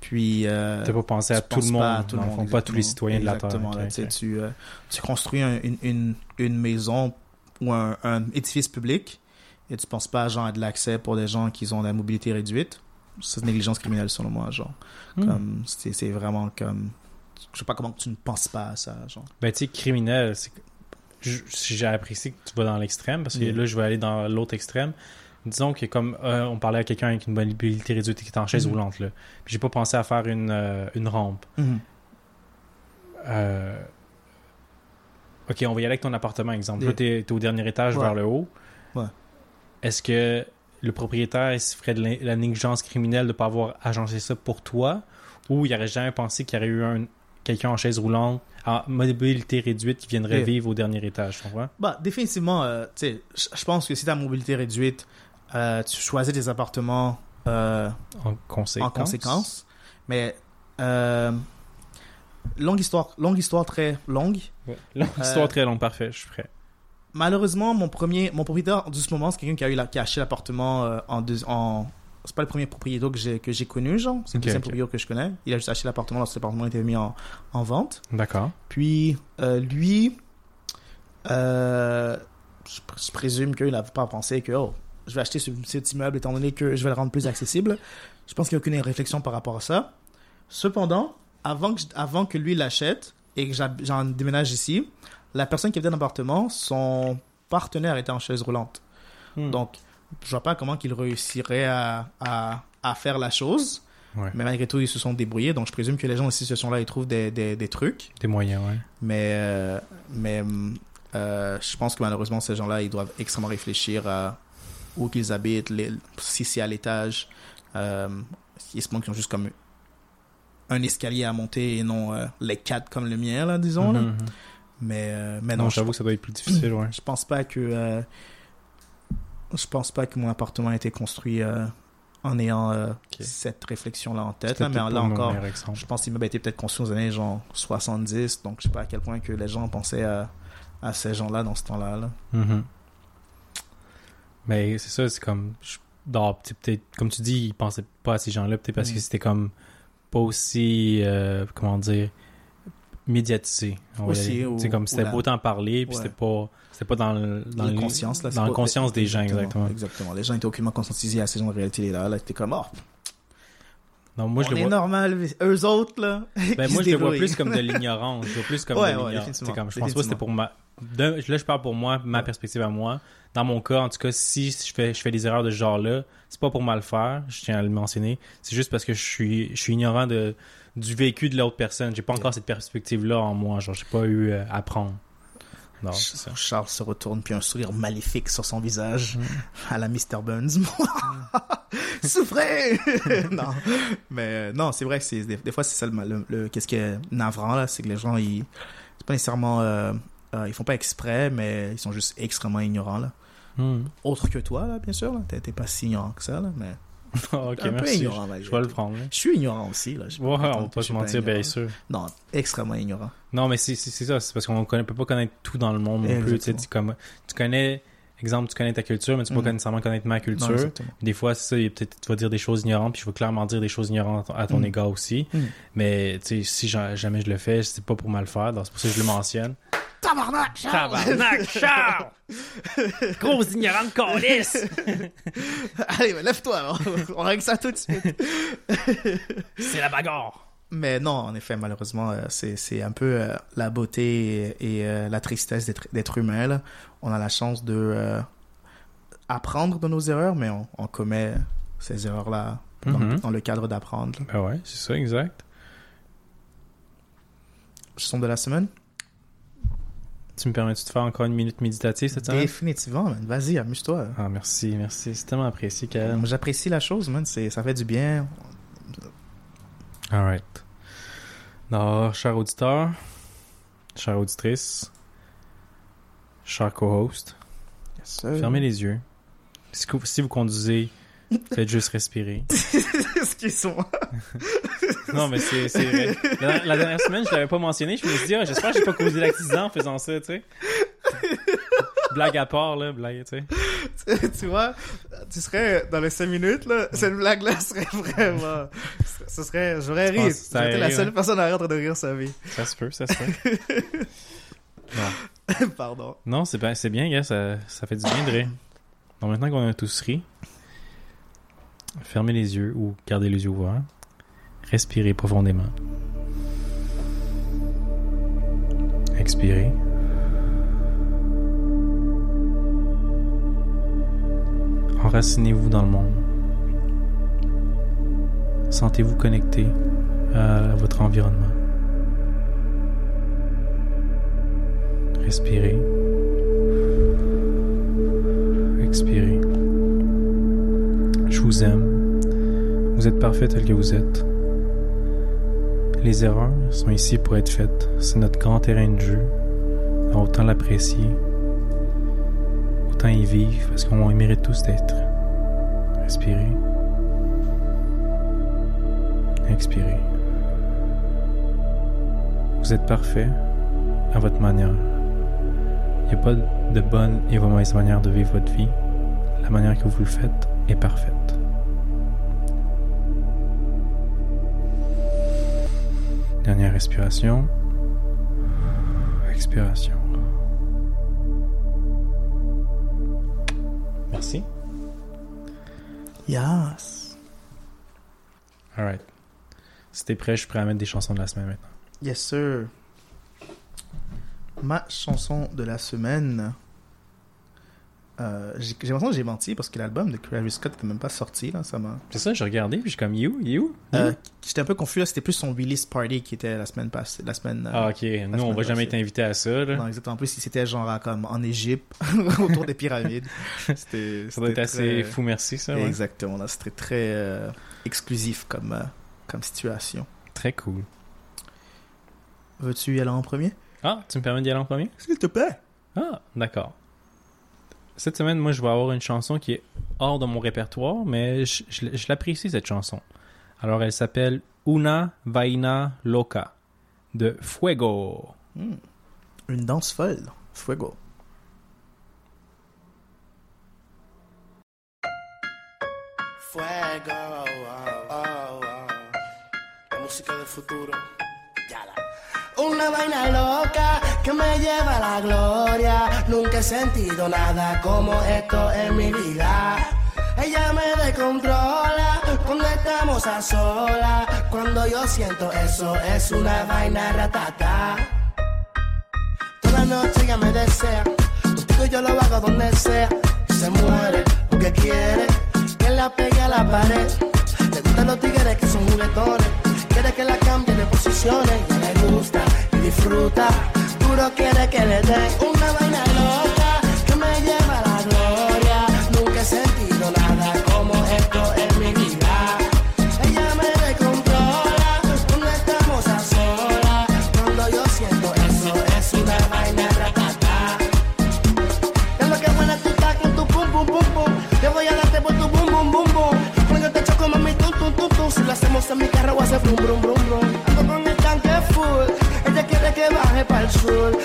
Puis. euh, T'as pas pensé à tout le monde, pas à tout le monde, fond, pas tous les citoyens de la Terre. Exactement, tu euh, tu construis un- une, une, une maison ou un, un édifice public et tu penses pas genre, à de l'accès pour des gens qui ont de la mobilité réduite. C'est une négligence criminelle selon moi, genre. Hmm. Comme, c'est, c'est vraiment comme. Je sais pas comment tu ne penses pas à ça, genre. Ben, tu sais, criminel, c'est j'ai apprécié que tu vas dans l'extrême, parce que Mm. là, je vais aller dans l'autre extrême. Disons que comme euh, on parlait à quelqu'un avec une mobilité réduite qui est en chaise Mhm. roulante, là. Puis j'ai pas pensé à faire une, euh, une rampe. Euh, Ok, on va y aller avec ton appartement, exemple. Là, Yeah. t'es es au dernier étage Ouais. vers le haut. Ouais. Est-ce que le propriétaire il se ferait de la négligence criminelle de ne pas avoir agencé ça pour toi ou il aurait jamais pensé qu'il y aurait eu un, quelqu'un en chaise roulante, en mobilité réduite, qui viendrait vivre au dernier étage, tu? Bah, définitivement, euh, je pense que si tu as mobilité réduite, euh, tu choisis des appartements euh, En conséquence. en conséquence. Mais, euh, longue histoire, longue histoire très longue. Ouais. Longue Histoire très longue, parfait, je suis prêt. Malheureusement, mon premier, mon propriétaire du ce moment, c'est quelqu'un qui a eu la, qui a acheté l'appartement euh, en deux, en, c'est pas le premier propriétaire que j'ai, que j'ai connu, genre. C'est le deuxième propriétaire que je connais. Il a juste acheté l'appartement lorsque l'appartement était mis en, en vente. D'accord. Puis, euh, lui, euh, je, je présume qu'il n'avait pas pensé que, oh, je vais acheter ce, cet immeuble étant donné que je vais le rendre plus accessible. Je pense qu'il n'y a aucune réflexion par rapport à ça. Cependant, avant que, je- avant que lui l'achète et que j'en déménage ici, la personne qui habitait dans l'appartement, son partenaire était en chaise roulante. Hmm. Donc, je vois pas comment qu'il réussirait à, à, à faire la chose. Ouais. Mais malgré tout, ils se sont débrouillés. Donc, je présume que les gens dans cette situation-là, ils trouvent des, des, des trucs. Des moyens, ouais. Mais, euh, mais euh, je pense que malheureusement, ces gens-là, ils doivent extrêmement réfléchir à où qu'ils habitent, les- si c'est à l'étage. Euh, ils se manquent qu'ils ont juste comme un escalier à monter et non euh, les quatre comme le mien, là, disons. là. Mhm, mhm. Mais, euh, mais Non, non, je, j'avoue que ça doit être plus difficile, ouais. je pense pas que euh, je pense pas que mon appartement a été construit euh, en ayant euh, cette réflexion-là en tête. Là, mais là encore, je pense qu'il m'a été peut-être construit aux années genre 70, donc je sais pas à quel point que les gens pensaient à, à ces gens-là dans ce temps-là. là. Mhm. Mais c'est ça, c'est comme. je- peut-être, comme tu dis, ils pensaient pas à ces gens-là, peut-être parce Mm. que c'était comme pas aussi. comment dire médiatisé. on Aussi, ou- comme c'était la- pas autant parler, puis Ouais. c'était pas c'était pas dans le dans la conscience, là, dans la conscience des gens exactement. Exactement. Les gens étaient aucunement conscientisés à ces gens de réalité là. Là, t'es comme, oh, Donc moi on je le est vois normal, mais eux autres là. ben, moi je le vois plus comme de l'ignorance, je vois plus comme Ouais, de ouais, comme je pense pas que c'était pour ma de- là je parle pour moi, ma perspective à moi. Dans mon cas, en tout cas, si je fais je fais des erreurs de ce genre-là, c'est pas pour mal faire, je tiens à le mentionner, c'est juste parce que je suis je suis ignorant de du vécu de l'autre personne, j'ai pas encore cette perspective là en moi, genre j'ai pas eu euh, à apprendre. Non, ça. Charles se retourne puis un sourire maléfique sur son visage Mm. à la Mr. Burns. Souffrez Non, mais euh, non, c'est vrai que c'est des, des fois c'est ça le, le- le- qu'est-ce qui est navrant là, c'est que les gens ils c'est pas nécessairement euh, euh, ils font pas exprès, mais ils sont juste extrêmement ignorants là. Hmm. Autre que toi là, bien sûr là, t'es pas si ignorant que ça là, mais ok, un peu ignorant. Je, vais le prendre. là. Je suis ignorant aussi là. Je Ouais, on que pas se mentir, bien sûr. Non, extrêmement ignorant. Non, mais c'est ça, c'est parce qu'on connaît, peut pas connaître tout dans le monde non plus. Tu, sais, Exactement. tu, comme, tu connais, exemple, tu connais ta culture, mais tu peux pas Mhm. nécessairement connaître ma culture. des fois, c'est ça, peut-être tu vas dire des choses ignorantes, puis je vais clairement dire des choses ignorantes à ton Mhm. égard aussi. Mhm. Mais tu sais, si ja- jamais je le fais, c'est pas pour mal faire, donc c'est pour ça que je le mentionne. Tabarnak, Charles! Tabarnak, Charles! Grosse ignorante calice! Allez, ben, lève-toi, on, on règle ça tout de suite. C'est la bagarre! Mais non, en effet, malheureusement, euh, c'est c'est un peu euh, la beauté et, et, euh, la tristesse d'être d'être humain. là. On a la chance de euh, apprendre de nos erreurs, mais on, on commet ces erreurs-là dans, Mhm. dans le cadre d'apprendre. Ben ouais, c'est ça, exact. Son de la semaine? Tu me permets-tu de faire encore une minute méditative cette semaine? Définitivement, man. Vas-y, amuse-toi. Ah, merci, merci. C'est tellement apprécié, Karen. J'apprécie la chose, man. Ça fait du bien. Alright. Alors, chers auditeurs, chères auditrices, Yes, sir. fermez les yeux. Si, vous conduisez, Faites juste respirer. Excuse-moi. Non, mais c'est vrai. La, la dernière semaine, je l'avais pas mentionné. Je me suis dit, ah, j'espère que j'ai pas causé l'accident en faisant ça, tu sais. Blague à part, là, blague, tu sais. tu vois, tu serais dans les 5 minutes, là, cette blague-là serait vraiment. Ce serait. J'aurais ri. J'étais la arrive, seule hein. personne à rire de rire sa vie. Ça se peut, ça se peut. Non, Pardon. non c'est c'est bien, ça, ça fait du bien de rire. Donc maintenant qu'on a tous ri, fermez les yeux ou gardez les yeux ouverts. Respirez profondément. Expirez. Enracinez-vous dans le monde. Sentez-vous connecté à votre environnement. Respirez. Expirez. Je vous aime. Vous êtes parfait tel que vous êtes. Les erreurs sont ici pour être faites. C'est notre grand terrain de jeu. Autant l'apprécier. Autant y vivre parce qu'on mérite tous d'être. Respirez. Expirez. Vous êtes parfait à votre manière. Il n'y a pas de bonne et de mauvaise manière de vivre votre vie. La manière que vous le faites est parfaite. Dernière respiration. Expiration. Merci. Yes. Alright. Si t'es prêt, je suis prêt à mettre des chansons de la semaine maintenant. Yes, sir. Ma chanson de la semaine. Euh, j'ai l'impression que j'ai menti parce que l'album de Travis Scott n'était même pas sorti. Là, ça m'a. C'est ça, j'ai regardé, puis je suis comme You, You. Euh, J'étais un peu confus. là, C'était plus son release party qui était la semaine passée. La semaine. euh, Ah, ok. Nous, on va jamais être invité à ça, là. Non, exactement. En plus, c'était genre comme en Égypte, autour des pyramides. C'était. Ça doit être assez fou, merci, ça. ouais. Exactement. là, C'était très euh, exclusif comme, comme situation. Très cool. Veux-tu y aller en premier? Ah, tu me permets d'y aller en premier? S'il te plaît. Ah, d'accord. Cette semaine, moi, je vais avoir une chanson qui est hors de mon répertoire, mais je, je- je l'apprécie, cette chanson. Alors, elle s'appelle Una Vaina Loca de Fuego. Hmm. Une danse folle. Fuego. Fuego, oh, oh, oh. La música del futuro. Una vaina loca que me lleva a la gloria. Nunca he sentido nada como esto en mi vida. Ella me descontrola cuando estamos a solas. Cuando yo siento eso, es una vaina ratata. Toda noche ella me desea. Contigo yo lo hago donde sea. Se muere porque quiere que la pegue a la pared. Le gustan los tigres que son juguetones. Quiere que la cambie de posiciones. Le gusta y disfruta. Puro quiere que le dé una vaina loca soul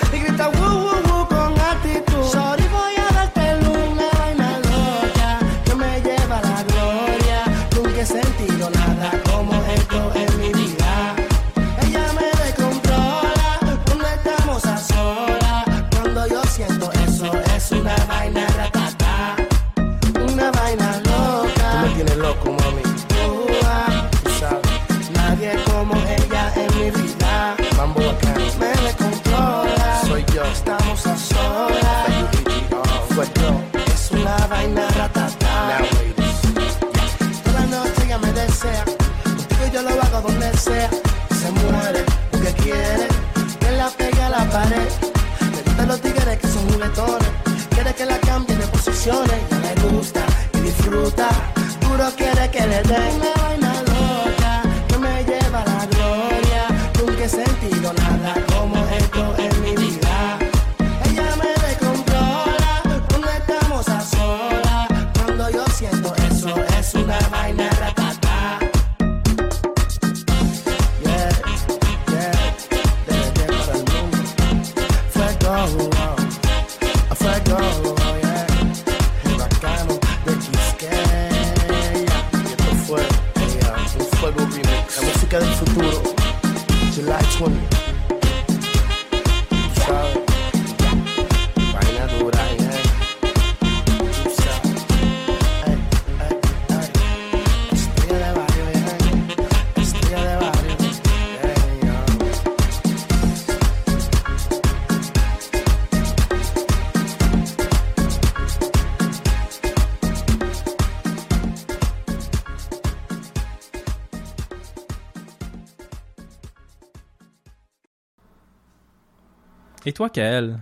toi, Kael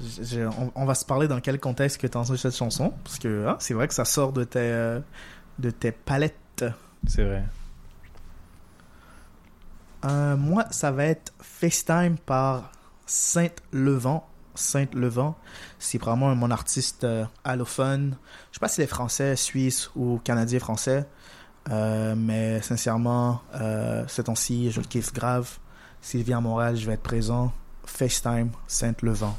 Je- on, on va se parler dans quel contexte que tu as cette chanson. Parce que ah, c'est vrai que ça sort de tes, euh, de tes palettes. C'est vrai. Euh, moi, ça va être FaceTime par Sainte-Levant. Sainte-Levant, c'est vraiment mon artiste euh, allophone. Je sais pas si est français, suisse ou canadien français. Mais sincèrement, ce temps-ci, je le kiffe grave. S'il vient à Montréal, je vais être présent. FaceTime, Sainte-Levant.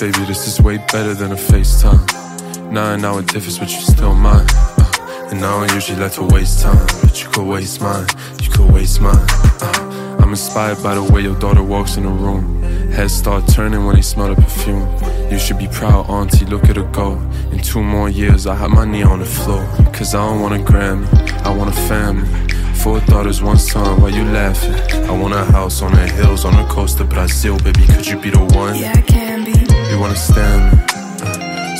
Baby, this is way better than a FaceTime. Nine hour difference, but you still mine. Uh, and I don't usually like to waste time, but you could waste mine. You could waste mine. Uh, I'm inspired by the way your daughter walks in the room. Heads start turning when they smell the perfume. You should be proud, auntie, look at her go. In two more years, I have my knee on the floor. Cause I don't want a Grammy, I want a family. Four daughters, one son, why you laughing? I want a house on the hills, on the coast of Brazil, baby, could you be the one? Yeah, I can be. You wanna stand me?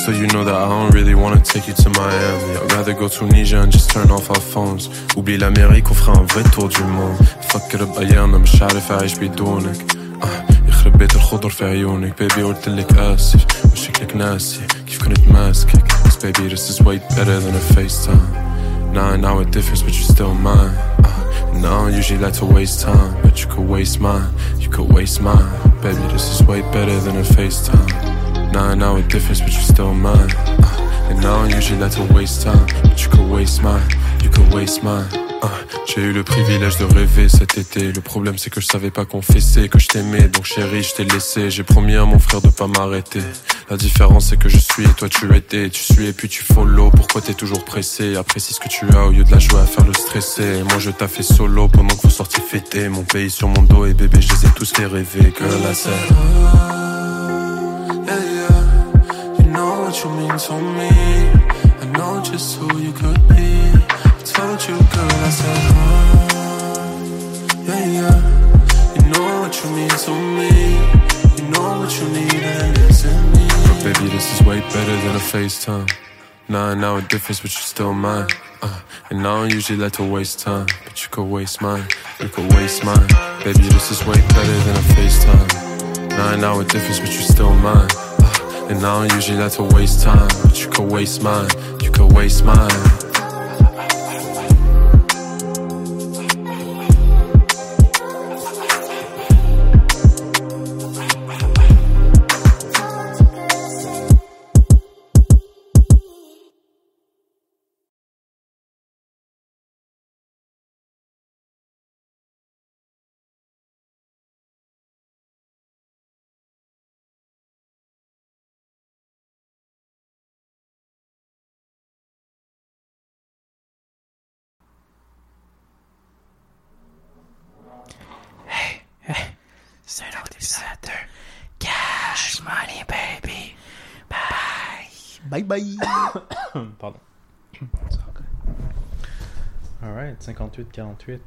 Uh, So you know that I don't really wanna take you to Miami. I'd rather go to Tunisia and just turn off our phones. Oublie l'Amérique, on fera un vrai tour du monde. فكر بأيامنا مش عارف أعيش بدونك. آه، يخرب بيت الخضر في عيونك. Baby قلتلك آسف وشكلك ناسي كيف كنت ماسكك. Cause baby this is way better than a FaceTime. Nine hour difference, but you still mine. Uh, and I don't usually like to waste time, but you could waste mine. You could waste mine. Baby, this is way better than a FaceTime. Nine hour difference, but you still mine. And I don't usually like to waste time, but you could waste mine. You could waste mine. Uh, J'ai eu le privilège de rêver cet été. Le problème, c'est que je savais pas confesser que je t'aimais. Donc, chérie, je t'ai laissé. J'ai promis à mon frère de pas m'arrêter. La différence, c'est que je suis et toi, tu étais. Tu suis et puis tu follow. Pourquoi t'es toujours pressé? Apprécie ce que tu as au lieu de la jouer à faire le stressé. Et moi, je t'ai fait solo pendant que vous sortiez fêter. Mon pays sur mon dos et bébé, je les ai tous fait rêver. Girl, I said, what you mean to me. I know just who you could be. I told you, girl, I said, oh, yeah, yeah. You know what you mean to me. You know what you need and it's in me. But baby, this is way better than a FaceTime. Nine hour difference, but you're still mine. Uh, and I don't usually like to waste time, but you could waste mine. You could waste mine. Baby, this is way better than a FaceTime. Nine hour difference, but you're still mine. And I don't usually like to waste time, but you could waste mine. You could waste mine. Bye. Bye. Pardon. Alright, 58-48.